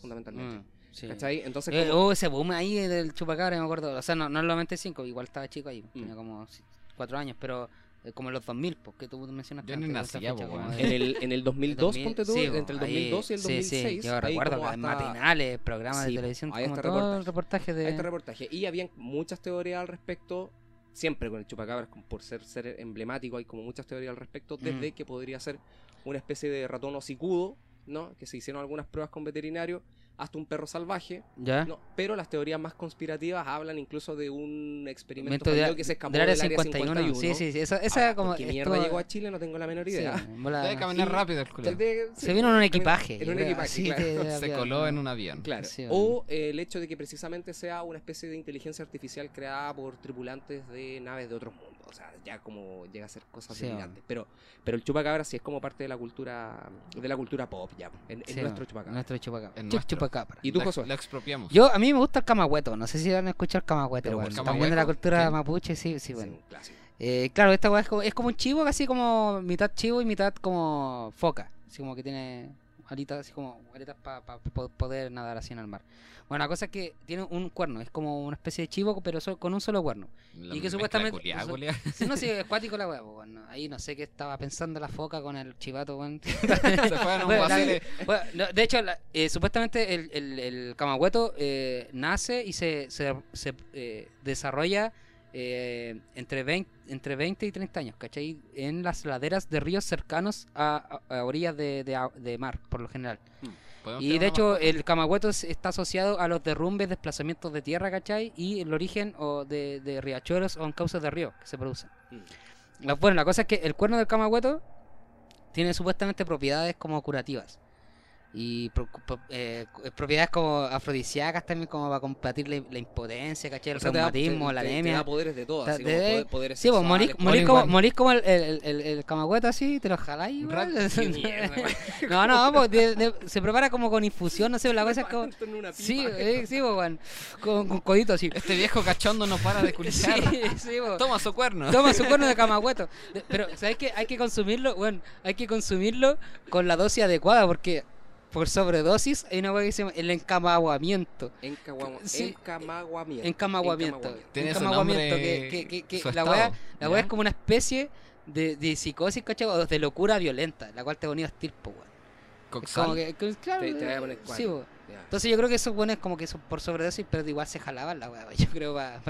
[SPEAKER 3] fundamentalmente.
[SPEAKER 1] Mm, sí.
[SPEAKER 3] ¿Cachai? Entonces,
[SPEAKER 1] Eh,
[SPEAKER 3] como-
[SPEAKER 1] hubo ese boom ahí del chupacabra, me acuerdo. O sea, no, no en los 95, igual estaba chico ahí. Tenía
[SPEAKER 3] Mm.
[SPEAKER 1] como si- cuatro años, pero como en los 2000, porque tú mencionaste.
[SPEAKER 2] Yo ni
[SPEAKER 1] antes,
[SPEAKER 2] nací
[SPEAKER 1] esa
[SPEAKER 2] ya,
[SPEAKER 1] fecha
[SPEAKER 2] po,
[SPEAKER 1] como
[SPEAKER 2] weón.
[SPEAKER 1] de-
[SPEAKER 3] en el, en el 2002,
[SPEAKER 1] 2000,
[SPEAKER 3] ponte tú,
[SPEAKER 1] sí,
[SPEAKER 3] entre el
[SPEAKER 1] ahí-
[SPEAKER 3] 2002 y el
[SPEAKER 1] sí,
[SPEAKER 3] 2006.
[SPEAKER 1] Sí, yo recuerdo
[SPEAKER 3] hasta-
[SPEAKER 1] matinales, programas
[SPEAKER 3] Sí,
[SPEAKER 1] de televisión,
[SPEAKER 3] hay
[SPEAKER 1] como
[SPEAKER 3] hasta
[SPEAKER 1] todo el
[SPEAKER 3] reportajes.
[SPEAKER 1] reportaje de...
[SPEAKER 3] este reportaje. Y habían muchas teorías al respecto, siempre con el chupacabras, como por ser, ser emblemático, hay como muchas teorías al respecto, desde
[SPEAKER 1] Mm.
[SPEAKER 3] que podría ser una especie de ratón hocicudo, ¿no? Que se hicieron algunas pruebas con veterinarios, hasta un perro salvaje,
[SPEAKER 1] ¿Ya?
[SPEAKER 3] ¿no? Pero las teorías más conspirativas hablan incluso de un experimento
[SPEAKER 1] de-
[SPEAKER 3] que se escapó
[SPEAKER 1] del área
[SPEAKER 3] del área
[SPEAKER 1] 51.
[SPEAKER 3] 51.
[SPEAKER 1] Sí, sí, sí. Esa, esa
[SPEAKER 3] Ahora,
[SPEAKER 1] como...
[SPEAKER 3] ¿por qué mierda
[SPEAKER 1] estuvo-
[SPEAKER 3] llegó a Chile? No tengo la menor idea.
[SPEAKER 2] Debe caminar rápido el culo.
[SPEAKER 3] De-
[SPEAKER 1] Se vino en un equipaje.
[SPEAKER 3] En un
[SPEAKER 1] creo,
[SPEAKER 3] equipaje,
[SPEAKER 1] así
[SPEAKER 3] claro.
[SPEAKER 1] de-
[SPEAKER 2] Se
[SPEAKER 1] de-
[SPEAKER 2] coló en un avión.
[SPEAKER 3] Claro.
[SPEAKER 1] Sí,
[SPEAKER 3] o eh, el hecho de que precisamente sea una especie de inteligencia artificial creada por tripulantes de naves de otros mundos. O sea, ya como llega a ser cosas
[SPEAKER 1] Sí,
[SPEAKER 3] delirantes. Pero, pero el chupacabra sí es como parte de la cultura de la cultura pop ya. En, nuestro chupacabra.
[SPEAKER 1] Nuestro chupacabra.
[SPEAKER 2] En
[SPEAKER 1] chupacabra.
[SPEAKER 3] ¿Y tú, Josué?
[SPEAKER 2] Lo expropiamos.
[SPEAKER 1] Yo, a mí me gusta el camahueto. No sé si van a escuchar camahueto.
[SPEAKER 3] Pero
[SPEAKER 1] weón.
[SPEAKER 3] bueno,
[SPEAKER 1] También de la cultura mapuche, sí, sí, bueno. Eh, claro, esta weá es como, es como un chivo, casi como mitad chivo y mitad como foca. Así como que tiene alitas, así como alitas para poder nadar así en el mar. Bueno, la cosa es que tiene un cuerno, es como una especie de chivo, pero con un solo cuerno.
[SPEAKER 2] La
[SPEAKER 1] y que supuestamente-
[SPEAKER 2] culiá,
[SPEAKER 1] eso-
[SPEAKER 2] culiá.
[SPEAKER 1] Si no, si es acuático la pues, bueno, ahí no sé qué estaba pensando la foca con el chivato, weón.
[SPEAKER 2] Se fueron
[SPEAKER 1] Bueno. Bueno, no, de hecho, la- eh, supuestamente el, el, el camahueto eh, nace y se, se, se, eh, desarrolla eh, entre, 20, entre 20 y 30 años, ¿cachai? En las laderas de ríos cercanos a, a- a orillas de, de a- de mar, por lo general.
[SPEAKER 2] ¿Podemos
[SPEAKER 1] Y de hecho,
[SPEAKER 2] mascota?
[SPEAKER 1] el camahueto es- está asociado a los derrumbes, desplazamientos de tierra, ¿cachai? Y el origen o de, de riachuelos o en causas de río que se producen.
[SPEAKER 3] Mm.
[SPEAKER 1] La- bueno, la cosa es que el cuerno del camahueto tiene supuestamente propiedades como curativas. Y pro- pro- eh, cu- propiedades como afrodisíacas también, como para combatir la, la impotencia, ¿cachai? El
[SPEAKER 3] O sea, te da-
[SPEAKER 1] reumatismo,
[SPEAKER 3] te-
[SPEAKER 1] la
[SPEAKER 3] te- te
[SPEAKER 1] anemia.
[SPEAKER 3] da poderes de todo,
[SPEAKER 1] Ta-
[SPEAKER 3] así como
[SPEAKER 1] de-
[SPEAKER 3] poder- poderes
[SPEAKER 1] Sí, pues morís, morís como, morís como el, el, el, el camahueto así, te lo jaláis. no, no, pues, de- de- se prepara como con infusión, no sé, la cosa es como... Sí, eh, sí, pues, weón, con, con codito así.
[SPEAKER 2] Este viejo cachondo no para de culiar.
[SPEAKER 1] Sí, sí, pues.
[SPEAKER 2] Toma su cuerno.
[SPEAKER 1] Toma su cuerno de camahueto. De- Pero, ¿sabes qué? Hay que consumirlo, bueno, hay que consumirlo con la dosis adecuada porque por sobredosis hay una cosa que se llama el encamaguamiento. Sí.
[SPEAKER 3] Encamaguamiento.
[SPEAKER 1] Encamaguamiento. Encamaguamiento,
[SPEAKER 2] nombre,
[SPEAKER 1] que, que, que, que
[SPEAKER 2] su
[SPEAKER 1] la
[SPEAKER 2] ¿ya?
[SPEAKER 1] es como una especie de, de psicosis, ¿cachai? O de locura violenta, la cual te ponía hostil, po. Como que, que- claro,
[SPEAKER 3] Te- te voy a
[SPEAKER 1] eh,
[SPEAKER 3] poner
[SPEAKER 1] sí,
[SPEAKER 3] cuatro.
[SPEAKER 1] po.
[SPEAKER 3] Ya.
[SPEAKER 1] Entonces yo creo que esos buenos como que son por sobredosis, pero igual se jalaban la weá, yo creo para,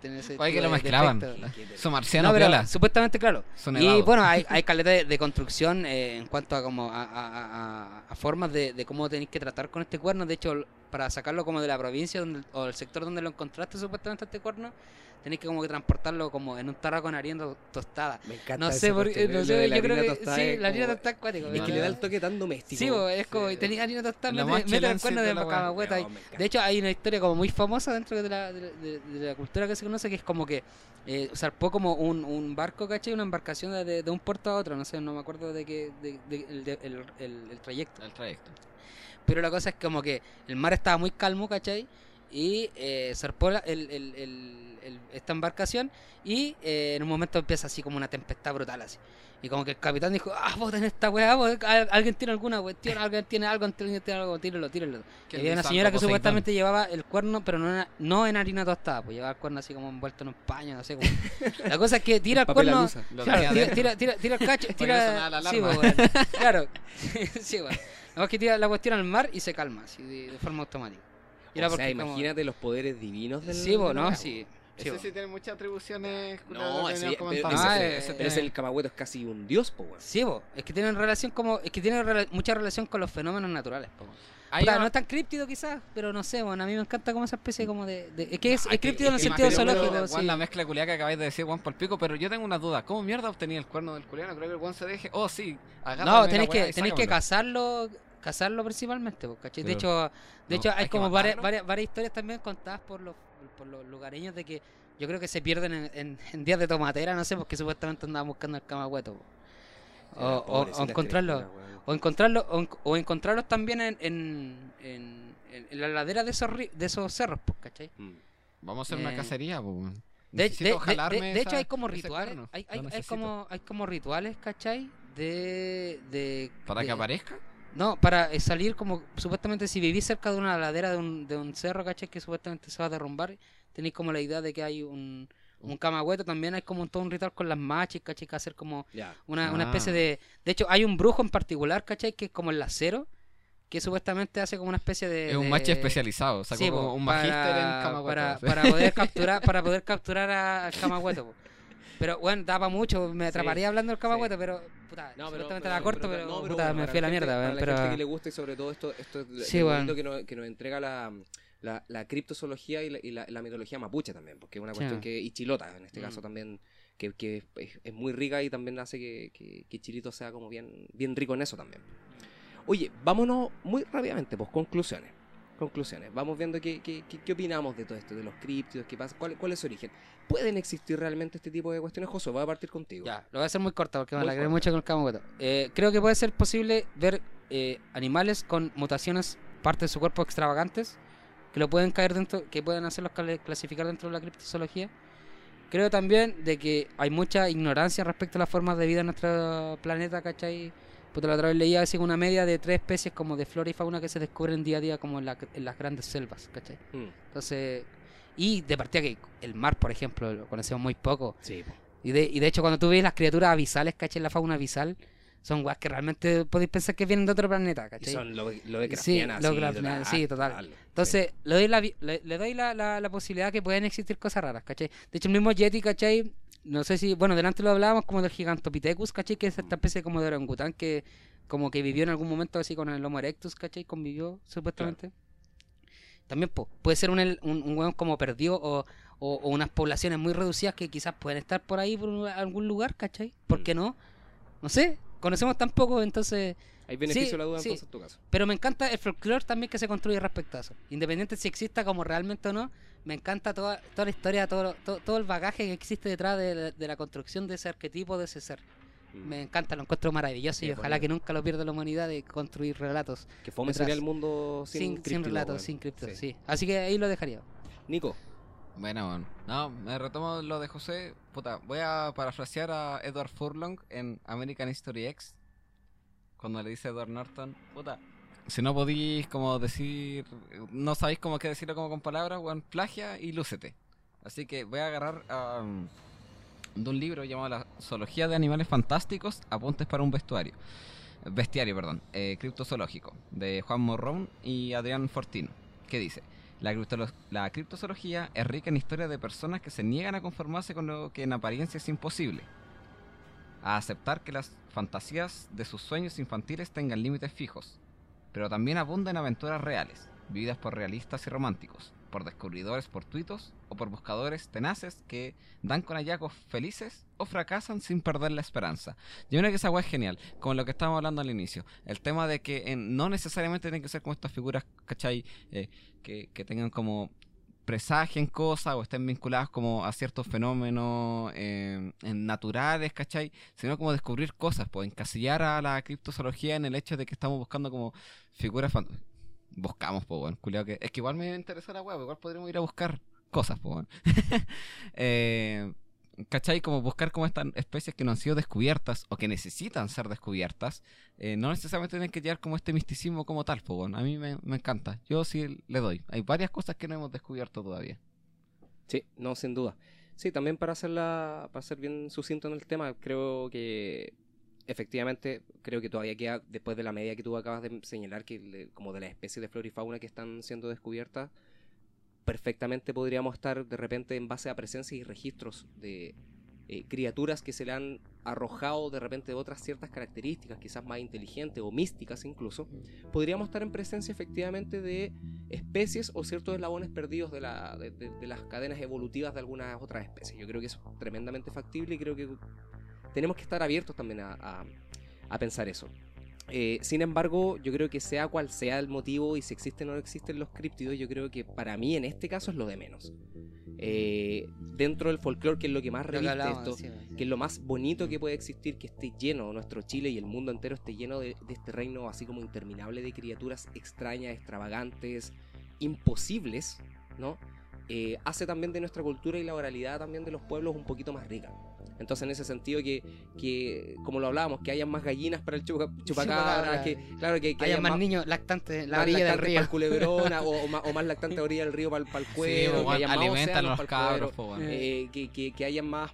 [SPEAKER 1] tener ese
[SPEAKER 2] Oye, que lo mezclaban.
[SPEAKER 1] efecto.
[SPEAKER 2] Su marciano
[SPEAKER 1] No, pero
[SPEAKER 2] viola.
[SPEAKER 1] supuestamente, claro. Y bueno, hay, hay caleta de, de construcción eh, en cuanto a como a, a- a- a formas de, de cómo tenéis que tratar con este cuerno. De hecho, para sacarlo como de la provincia donde, o el sector donde lo encontraste supuestamente este cuerno, tenéis que como que transportarlo como en un tarro con harina to- tostada.
[SPEAKER 3] Me encanta
[SPEAKER 1] No sé, por, no sé, yo creo que sí, la harina tostada es cuático.
[SPEAKER 3] Es que le da el toque tan doméstico.
[SPEAKER 1] Sí, bo, es como
[SPEAKER 3] Sí.
[SPEAKER 1] tenía harina tostada, mete, el cuerno
[SPEAKER 2] de la.
[SPEAKER 3] No, encanta.
[SPEAKER 1] De hecho, hay una historia como muy famosa dentro de la, de, de- de la cultura que se conoce, que es como que eh, zarpó como un, un barco, ¿cachai? Una embarcación de, de- un puerto a otro, no sé, no me acuerdo de qué, de, de- el, de- el- el- el trayecto.
[SPEAKER 2] El trayecto.
[SPEAKER 1] Pero la cosa es como que el mar estaba muy calmo, ¿cachai? Y eh, zarpó la- el- el- el- el- esta embarcación y eh, en un momento empieza así como una tempestad brutal así. Y como que el capitán dijo, ah, vos tenés esta weá, alguien tiene alguna cuestión, alguien tiene algo, alguien tiene algo, tíralo, tíralo. Y había una señora que supuestamente llevaba el cuerno, pero no, en- no en harina tostada, pues llevaba el cuerno así como envuelto en un paño, no sé cómo. La cosa es que tira el
[SPEAKER 3] Papel
[SPEAKER 1] cuerno, Claro, tira, tira, tira, tira el cacho, tira.
[SPEAKER 2] no la
[SPEAKER 1] sí, pues, claro. sí, bueno. No, es que tira la cuestión al mar y se calma, así de, de forma automática. Era
[SPEAKER 3] O sea,
[SPEAKER 1] como-
[SPEAKER 3] imagínate los poderes divinos del.
[SPEAKER 1] Sí,
[SPEAKER 3] de la
[SPEAKER 1] ¿no? Sí. Sí,
[SPEAKER 2] Ese sí tiene muchas atribuciones.
[SPEAKER 3] No, ese, pero.
[SPEAKER 1] Ah,
[SPEAKER 3] ese-
[SPEAKER 1] eh,
[SPEAKER 3] ese- pero ese el camagüeto es casi un dios, po, weón.
[SPEAKER 1] Sí, bo. es que tienen relación como es que tienen rela- mucha relación con los fenómenos naturales, po. Puta,
[SPEAKER 2] una-
[SPEAKER 1] no es tan críptido quizás, pero no sé, bueno, a mí me encanta como esa especie como de, de- es que es, críptido en el sentido zoológico,
[SPEAKER 2] Juan,
[SPEAKER 1] sí.
[SPEAKER 2] la mezcla culiá que acabáis de decir, Juan, por pico, pero yo tengo una duda. ¿Cómo mierda obtenía el cuerno del culiano? Creo que el Juan se deje. Oh, sí.
[SPEAKER 1] No, tenéis que tenéis que cazarlo, cazarlo principalmente, ¿cachai? De hecho, de
[SPEAKER 2] no,
[SPEAKER 1] hecho hay, como varias, varias, varias historias también contadas por los por los lugareños de que Yo creo que se pierden en, en- en días de tomatera, no sé, porque supuestamente andaban buscando el camahueto. po. O, o- o
[SPEAKER 3] Pobrecitas
[SPEAKER 1] encontrarlo.
[SPEAKER 3] criaturas, weón.
[SPEAKER 1] O encontrarlo, o, en- o encontrarlos también en, en, en- en- la ladera de esos, ri- de esos cerros, pues, ¿cachai?
[SPEAKER 3] Mm.
[SPEAKER 2] Vamos a hacer
[SPEAKER 1] Eh,
[SPEAKER 2] una cacería, po, weón.
[SPEAKER 1] De, hecho hay como rituales, hay, hay, hay como, hay como rituales, ¿cachai? De... de
[SPEAKER 2] ¿Para
[SPEAKER 1] de-
[SPEAKER 2] que aparezca?
[SPEAKER 1] No, para eh, salir como, supuestamente si vivís cerca de una ladera de un, de un cerro, ¿cachai? Que supuestamente se va a derrumbar, tenéis como la idea de que hay un, un camagüeto, también hay como todo un ritual con las machis, ¿cachai? Que hacer como una, una especie
[SPEAKER 2] Ah.
[SPEAKER 1] de... De hecho, hay un brujo en particular, ¿cachai? Que es como el lacero, que supuestamente hace como una especie de...
[SPEAKER 2] Es un
[SPEAKER 1] de-
[SPEAKER 2] macho especializado, sacó
[SPEAKER 1] Sí,
[SPEAKER 2] como
[SPEAKER 1] po,
[SPEAKER 2] un magíster en
[SPEAKER 1] para,
[SPEAKER 2] camagüeto.
[SPEAKER 1] para, para poder capturar para poder capturar al camagüeto po. Pero bueno daba mucho me atraparía hablando del camagüeto
[SPEAKER 3] sí.
[SPEAKER 1] pero puta,
[SPEAKER 3] No, pero, pero-
[SPEAKER 1] era corto
[SPEAKER 3] pero-
[SPEAKER 1] pero,
[SPEAKER 3] no, pero
[SPEAKER 1] puta,
[SPEAKER 3] bueno,
[SPEAKER 1] me fui a la
[SPEAKER 3] gente-
[SPEAKER 1] mierda
[SPEAKER 3] para la
[SPEAKER 1] pero
[SPEAKER 3] gente que le gusta y sobre todo esto, esto es
[SPEAKER 1] Sí, weón.
[SPEAKER 3] bonito que nos, que nos entrega la, la, la criptozoología y, la, y la- la mitología mapuche también, porque es una cuestión que, y chilota en este caso
[SPEAKER 1] Mm.
[SPEAKER 3] también, que, que es, es muy rica y también hace que, que, que Chilito sea como bien, bien rico en eso también. Oye, vámonos muy rápidamente, pues conclusiones. Conclusiones. Vamos viendo qué, qué, qué, qué opinamos de todo esto, de los criptidos, qué pasa, cuál, cuál es su origen. ¿Pueden existir realmente este tipo de cuestiones? José, voy a partir contigo.
[SPEAKER 1] ya lo voy a hacer muy corto porque me
[SPEAKER 3] Muy
[SPEAKER 1] la
[SPEAKER 3] corta.
[SPEAKER 1] mucho con el camagüeto Eh, creo que puede ser posible ver eh, animales con mutaciones parte de su cuerpo extravagantes que lo pueden caer dentro que pueden hacerlos cla- clasificar dentro de la criptozoología Creo también de que hay mucha ignorancia respecto a las formas de vida en nuestro planeta, ¿cachai? Puta, la otra vez leía así una media de tres especies como de flora y fauna que se descubren día a día como en, la- en las grandes selvas, ¿cachai?
[SPEAKER 3] Mm,
[SPEAKER 1] Entonces, y de partida que el mar, por ejemplo, lo conocemos muy poco.
[SPEAKER 3] sí.
[SPEAKER 1] Y de, y de hecho cuando tú ves las criaturas abisales, ¿cachai? La fauna abisal, son guas que realmente podéis pensar que vienen de otro planeta,
[SPEAKER 3] Y
[SPEAKER 1] ¿cachai?
[SPEAKER 3] son lo, lo de
[SPEAKER 1] Sí, lo
[SPEAKER 3] sí, total,
[SPEAKER 1] sí, total. Entonces, le doy, la, le doy la, la, la posibilidad que pueden existir cosas raras, ¿cachai? De hecho, el mismo Yeti, ¿cachai? No sé si, bueno, delante lo hablábamos como del Gigantopithecus, ¿cachai? Que es esta especie como de orangután que como que vivió en algún momento así con el Homo erectus, ¿cachai? Convivió, supuestamente. También po, puede ser un, un, un hueón como perdido o, o, o unas poblaciones muy reducidas que quizás pueden estar por ahí, por un- algún lugar, ¿cachai? ¿Por
[SPEAKER 3] Mm.
[SPEAKER 1] qué no? No sé, conocemos tan poco, entonces...
[SPEAKER 3] Hay beneficio
[SPEAKER 1] Sí,
[SPEAKER 3] a la duda
[SPEAKER 1] sí.
[SPEAKER 3] entonces en tu caso.
[SPEAKER 1] Pero me encanta el folclore también que se construye respecto a eso. Independiente si exista como realmente o no, me encanta toda, toda la historia, todo, todo, todo el bagaje que existe detrás de, la- de la construcción de ese arquetipo, de ese ser.
[SPEAKER 3] Mm.
[SPEAKER 1] Me encanta, lo encuentro maravilloso
[SPEAKER 3] Sí,
[SPEAKER 1] y ojalá que nunca lo pierda la humanidad de construir relatos
[SPEAKER 3] Que fome sería el mundo sin,
[SPEAKER 1] sin, sin, relatos, sin criptos,
[SPEAKER 3] Sí.
[SPEAKER 1] sí. Así que ahí lo dejaría.
[SPEAKER 3] Nico,
[SPEAKER 2] Bueno, bueno. No, me retomo lo de José. Puta, voy a parafrasear a Edward Furlong en American History X. Cuando le dice Edward Norton, puta, si no podéis como decir, no sabéis cómo qué decirlo como con palabras, weón, plagia y lúcete. Así que voy a agarrar de un libro llamado La Zoología de Animales Fantásticos, Apuntes para un Vestuario. Bestiario, perdón, eh, criptozoológico, de Juan Morrón y Adrián Fortino, que dice, la, criptolo- la criptozoología es rica en historias de personas que se niegan a conformarse con lo que en apariencia es imposible, a aceptar que las fantasías de sus sueños infantiles tengan límites fijos, pero también abunda en aventuras reales, vividas por realistas y románticos, por descubridores fortuitos o por buscadores tenaces que dan con hallazgos felices o fracasan sin perder la esperanza. Yo creo que esa weá es genial, como lo que estábamos hablando al inicio. El tema de que eh, no necesariamente tienen que ser como estas figuras, ¿cachai? Eh, que, que tengan como presagien cosas o estén vinculadas como a ciertos fenómenos en naturales, ¿cachai? Sino como descubrir cosas, pues encasillar a la criptozoología en el hecho de que estamos buscando como figuras fan- Buscamos, pues, culiao, que... Es que igual me interesa la weá, pues, igual podríamos ir a buscar cosas, pues, ¿Cachai? Como buscar como estas especies que no han sido descubiertas o que necesitan ser descubiertas, eh, no necesariamente tienen que llevar como este misticismo como tal, pues, bueno, a mí me, me encanta. Yo sí le doy. Hay varias cosas que no hemos descubierto todavía.
[SPEAKER 3] Sí, no, sin duda. Sí, también para hacerla, para ser bien sucinto en el tema, creo que efectivamente, creo que todavía queda, después de la medida que tú acabas de señalar, que como de las especies de flora y fauna que están siendo descubiertas, perfectamente podríamos estar de repente en base a presencias y registros de eh, criaturas que se le han arrojado de repente de otras ciertas características, quizás más inteligentes o místicas incluso, podríamos estar en presencia efectivamente de especies o ciertos eslabones perdidos de, la, de, las cadenas evolutivas de algunas otras especies. Yo creo que es tremendamente factible y creo que tenemos que estar abiertos también a pensar eso. Eh, sin embargo, yo creo que sea cual sea el motivo y si existen o no existen los críptidos, yo creo que para mí en este caso es lo de menos. Eh, dentro del folclore, que es lo que más reviste esto,
[SPEAKER 1] sí, sí.
[SPEAKER 3] que es lo más bonito que puede existir, que esté lleno nuestro Chile y el mundo entero esté lleno de, de este reino así como interminable de criaturas extrañas, extravagantes, imposibles, ¿no? Eh, hace también de nuestra cultura y la oralidad también de los pueblos un poquito más rica. Entonces, en ese sentido, que, que como lo hablábamos, que haya más gallinas para el chupa- chupacabra, que, claro, que, que
[SPEAKER 1] Haya más niños lactantes la
[SPEAKER 3] más
[SPEAKER 1] orilla del
[SPEAKER 3] lactantes
[SPEAKER 1] río.
[SPEAKER 3] para el culebrón o, o más, o más lactante a la orilla del río para, el
[SPEAKER 2] Sí,
[SPEAKER 3] cuero, que
[SPEAKER 2] weón,
[SPEAKER 3] haya más
[SPEAKER 2] alimentan a
[SPEAKER 3] océanos
[SPEAKER 2] los
[SPEAKER 3] para el cuero,
[SPEAKER 2] cabros, weón.
[SPEAKER 3] eh, que, que, que haya más,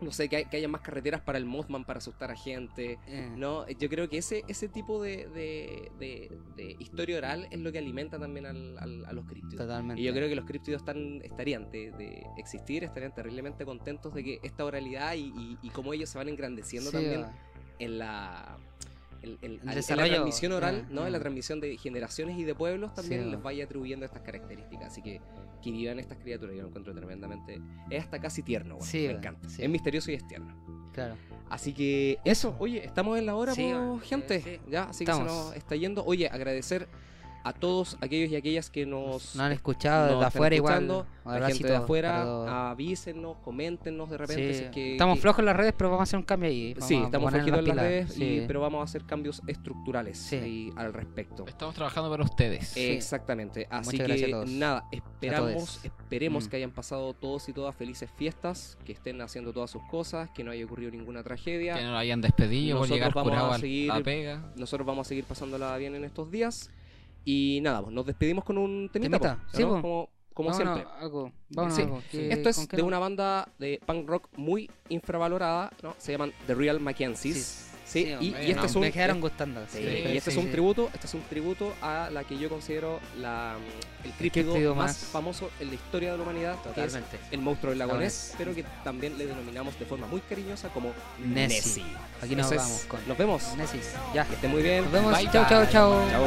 [SPEAKER 3] no sé, que, hay- que haya más carreteras para el Mothman para asustar a gente.
[SPEAKER 1] Eh,
[SPEAKER 3] No, yo creo que ese, ese tipo de, de, de- de historia oral es lo que alimenta también al- al- a los críptidos.
[SPEAKER 1] Totalmente.
[SPEAKER 3] Y yo creo que los críptidos están, estarían de, de existir, estarían terriblemente contentos de que esta oralidad y, y, y cómo ellos se van engrandeciendo
[SPEAKER 1] Sí,
[SPEAKER 3] también
[SPEAKER 1] va.
[SPEAKER 3] en la
[SPEAKER 1] El
[SPEAKER 3] en la transmisión oral, ¿no? En la transmisión de generaciones y de pueblos también
[SPEAKER 1] Sí,
[SPEAKER 3] les
[SPEAKER 1] va.
[SPEAKER 3] vaya atribuyendo estas características. Así que que vivan estas criaturas, yo lo encuentro tremendamente. Es hasta casi tierno, bueno,
[SPEAKER 1] Sí,
[SPEAKER 3] me encanta.
[SPEAKER 1] sí.
[SPEAKER 3] Es misterioso y es tierno.
[SPEAKER 1] Claro.
[SPEAKER 3] Así que eso, oye, estamos en la hora, po, gente. Ya, así que
[SPEAKER 1] Estamos.
[SPEAKER 3] se nos está yendo. Oye, agradecer a todos aquellos y aquellas que nos
[SPEAKER 1] No han escuchado
[SPEAKER 3] nos
[SPEAKER 1] desde afuera igual.
[SPEAKER 3] escuchando,
[SPEAKER 1] un
[SPEAKER 3] la gente de afuera,
[SPEAKER 1] todos.
[SPEAKER 3] avísennos, coméntenos de repente.
[SPEAKER 1] Sí,
[SPEAKER 3] si es que,
[SPEAKER 1] Estamos
[SPEAKER 3] que-
[SPEAKER 1] flojos en las redes, pero vamos a hacer un cambio ahí. Vamos
[SPEAKER 3] Sí,
[SPEAKER 1] a
[SPEAKER 3] estamos flojitos en las redes, y-
[SPEAKER 1] Sí.
[SPEAKER 3] pero vamos a hacer cambios estructurales
[SPEAKER 1] Sí.
[SPEAKER 3] ahí al respecto.
[SPEAKER 2] Estamos trabajando para ustedes.
[SPEAKER 1] Sí.
[SPEAKER 3] Exactamente. Así
[SPEAKER 1] Muchas gracias
[SPEAKER 3] que
[SPEAKER 1] a todos.
[SPEAKER 3] nada, esperamos, esperemos
[SPEAKER 1] Mm.
[SPEAKER 3] que hayan pasado todos y todas felices fiestas, que estén haciendo todas sus cosas, que no haya ocurrido ninguna tragedia.
[SPEAKER 2] Que no lo hayan despedido por
[SPEAKER 3] Nosotros
[SPEAKER 2] llegar
[SPEAKER 3] vamos a
[SPEAKER 2] a
[SPEAKER 3] seguir-
[SPEAKER 2] la pega.
[SPEAKER 3] Nosotros vamos a seguir pasándola bien en estos días. Y nada, pues nos despedimos con un temita,
[SPEAKER 1] Temita,
[SPEAKER 3] po,
[SPEAKER 1] sí,
[SPEAKER 3] ¿no?
[SPEAKER 1] po.
[SPEAKER 3] como, como
[SPEAKER 1] Vámonos,
[SPEAKER 3] siempre.
[SPEAKER 1] Algo, vámonos
[SPEAKER 3] Sí.
[SPEAKER 1] algo. ¿Qué-
[SPEAKER 3] Esto es de
[SPEAKER 1] no-
[SPEAKER 3] una banda de punk rock muy infravalorada, ¿no? Se llaman The Real Mackenzies.
[SPEAKER 1] Sí.
[SPEAKER 3] Sí,
[SPEAKER 1] Sí,
[SPEAKER 3] y, y este
[SPEAKER 2] no,
[SPEAKER 3] es un
[SPEAKER 1] Me quedaron gustando.
[SPEAKER 3] Sí,
[SPEAKER 1] sí,
[SPEAKER 3] y este
[SPEAKER 1] sí,
[SPEAKER 3] es un
[SPEAKER 1] sí.
[SPEAKER 3] tributo, este es un tributo a la que yo considero la, el críptido más,
[SPEAKER 1] más-
[SPEAKER 3] famoso en la historia de la humanidad, que es
[SPEAKER 1] Totalmente.
[SPEAKER 3] el monstruo del lago Ness, pero que también le denominamos de forma muy cariñosa como
[SPEAKER 1] Nessie.
[SPEAKER 3] Nessie.
[SPEAKER 1] Aquí nos
[SPEAKER 3] Ese es-
[SPEAKER 1] vamos con
[SPEAKER 3] Nos vemos.
[SPEAKER 1] Nessis. Ya.
[SPEAKER 3] Que esté muy bien.
[SPEAKER 1] Nos vemos. Chao, chao, chao.
[SPEAKER 3] Chao.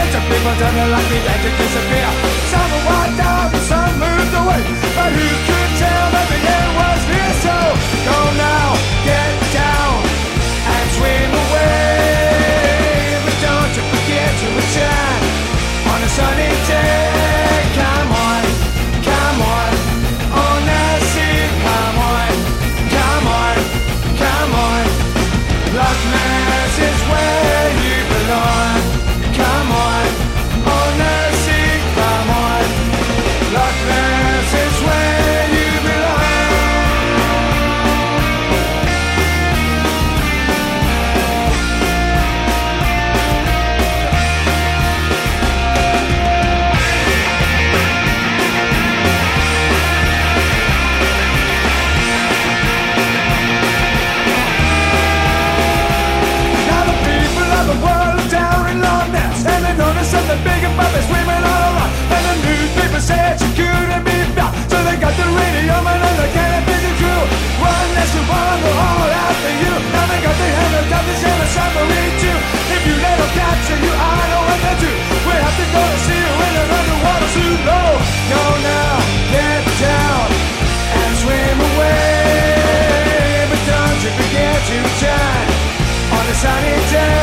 [SPEAKER 4] kids of people turning like me dead to disappear. Some were wiped out and some moved away, but who could tell that the end was near? So go now. separate you. If you let them capture you, I know what to do. We have to go to see you in an underwater suit. No, no, now, get down and swim away. But don't you forget to shine on a sunny day.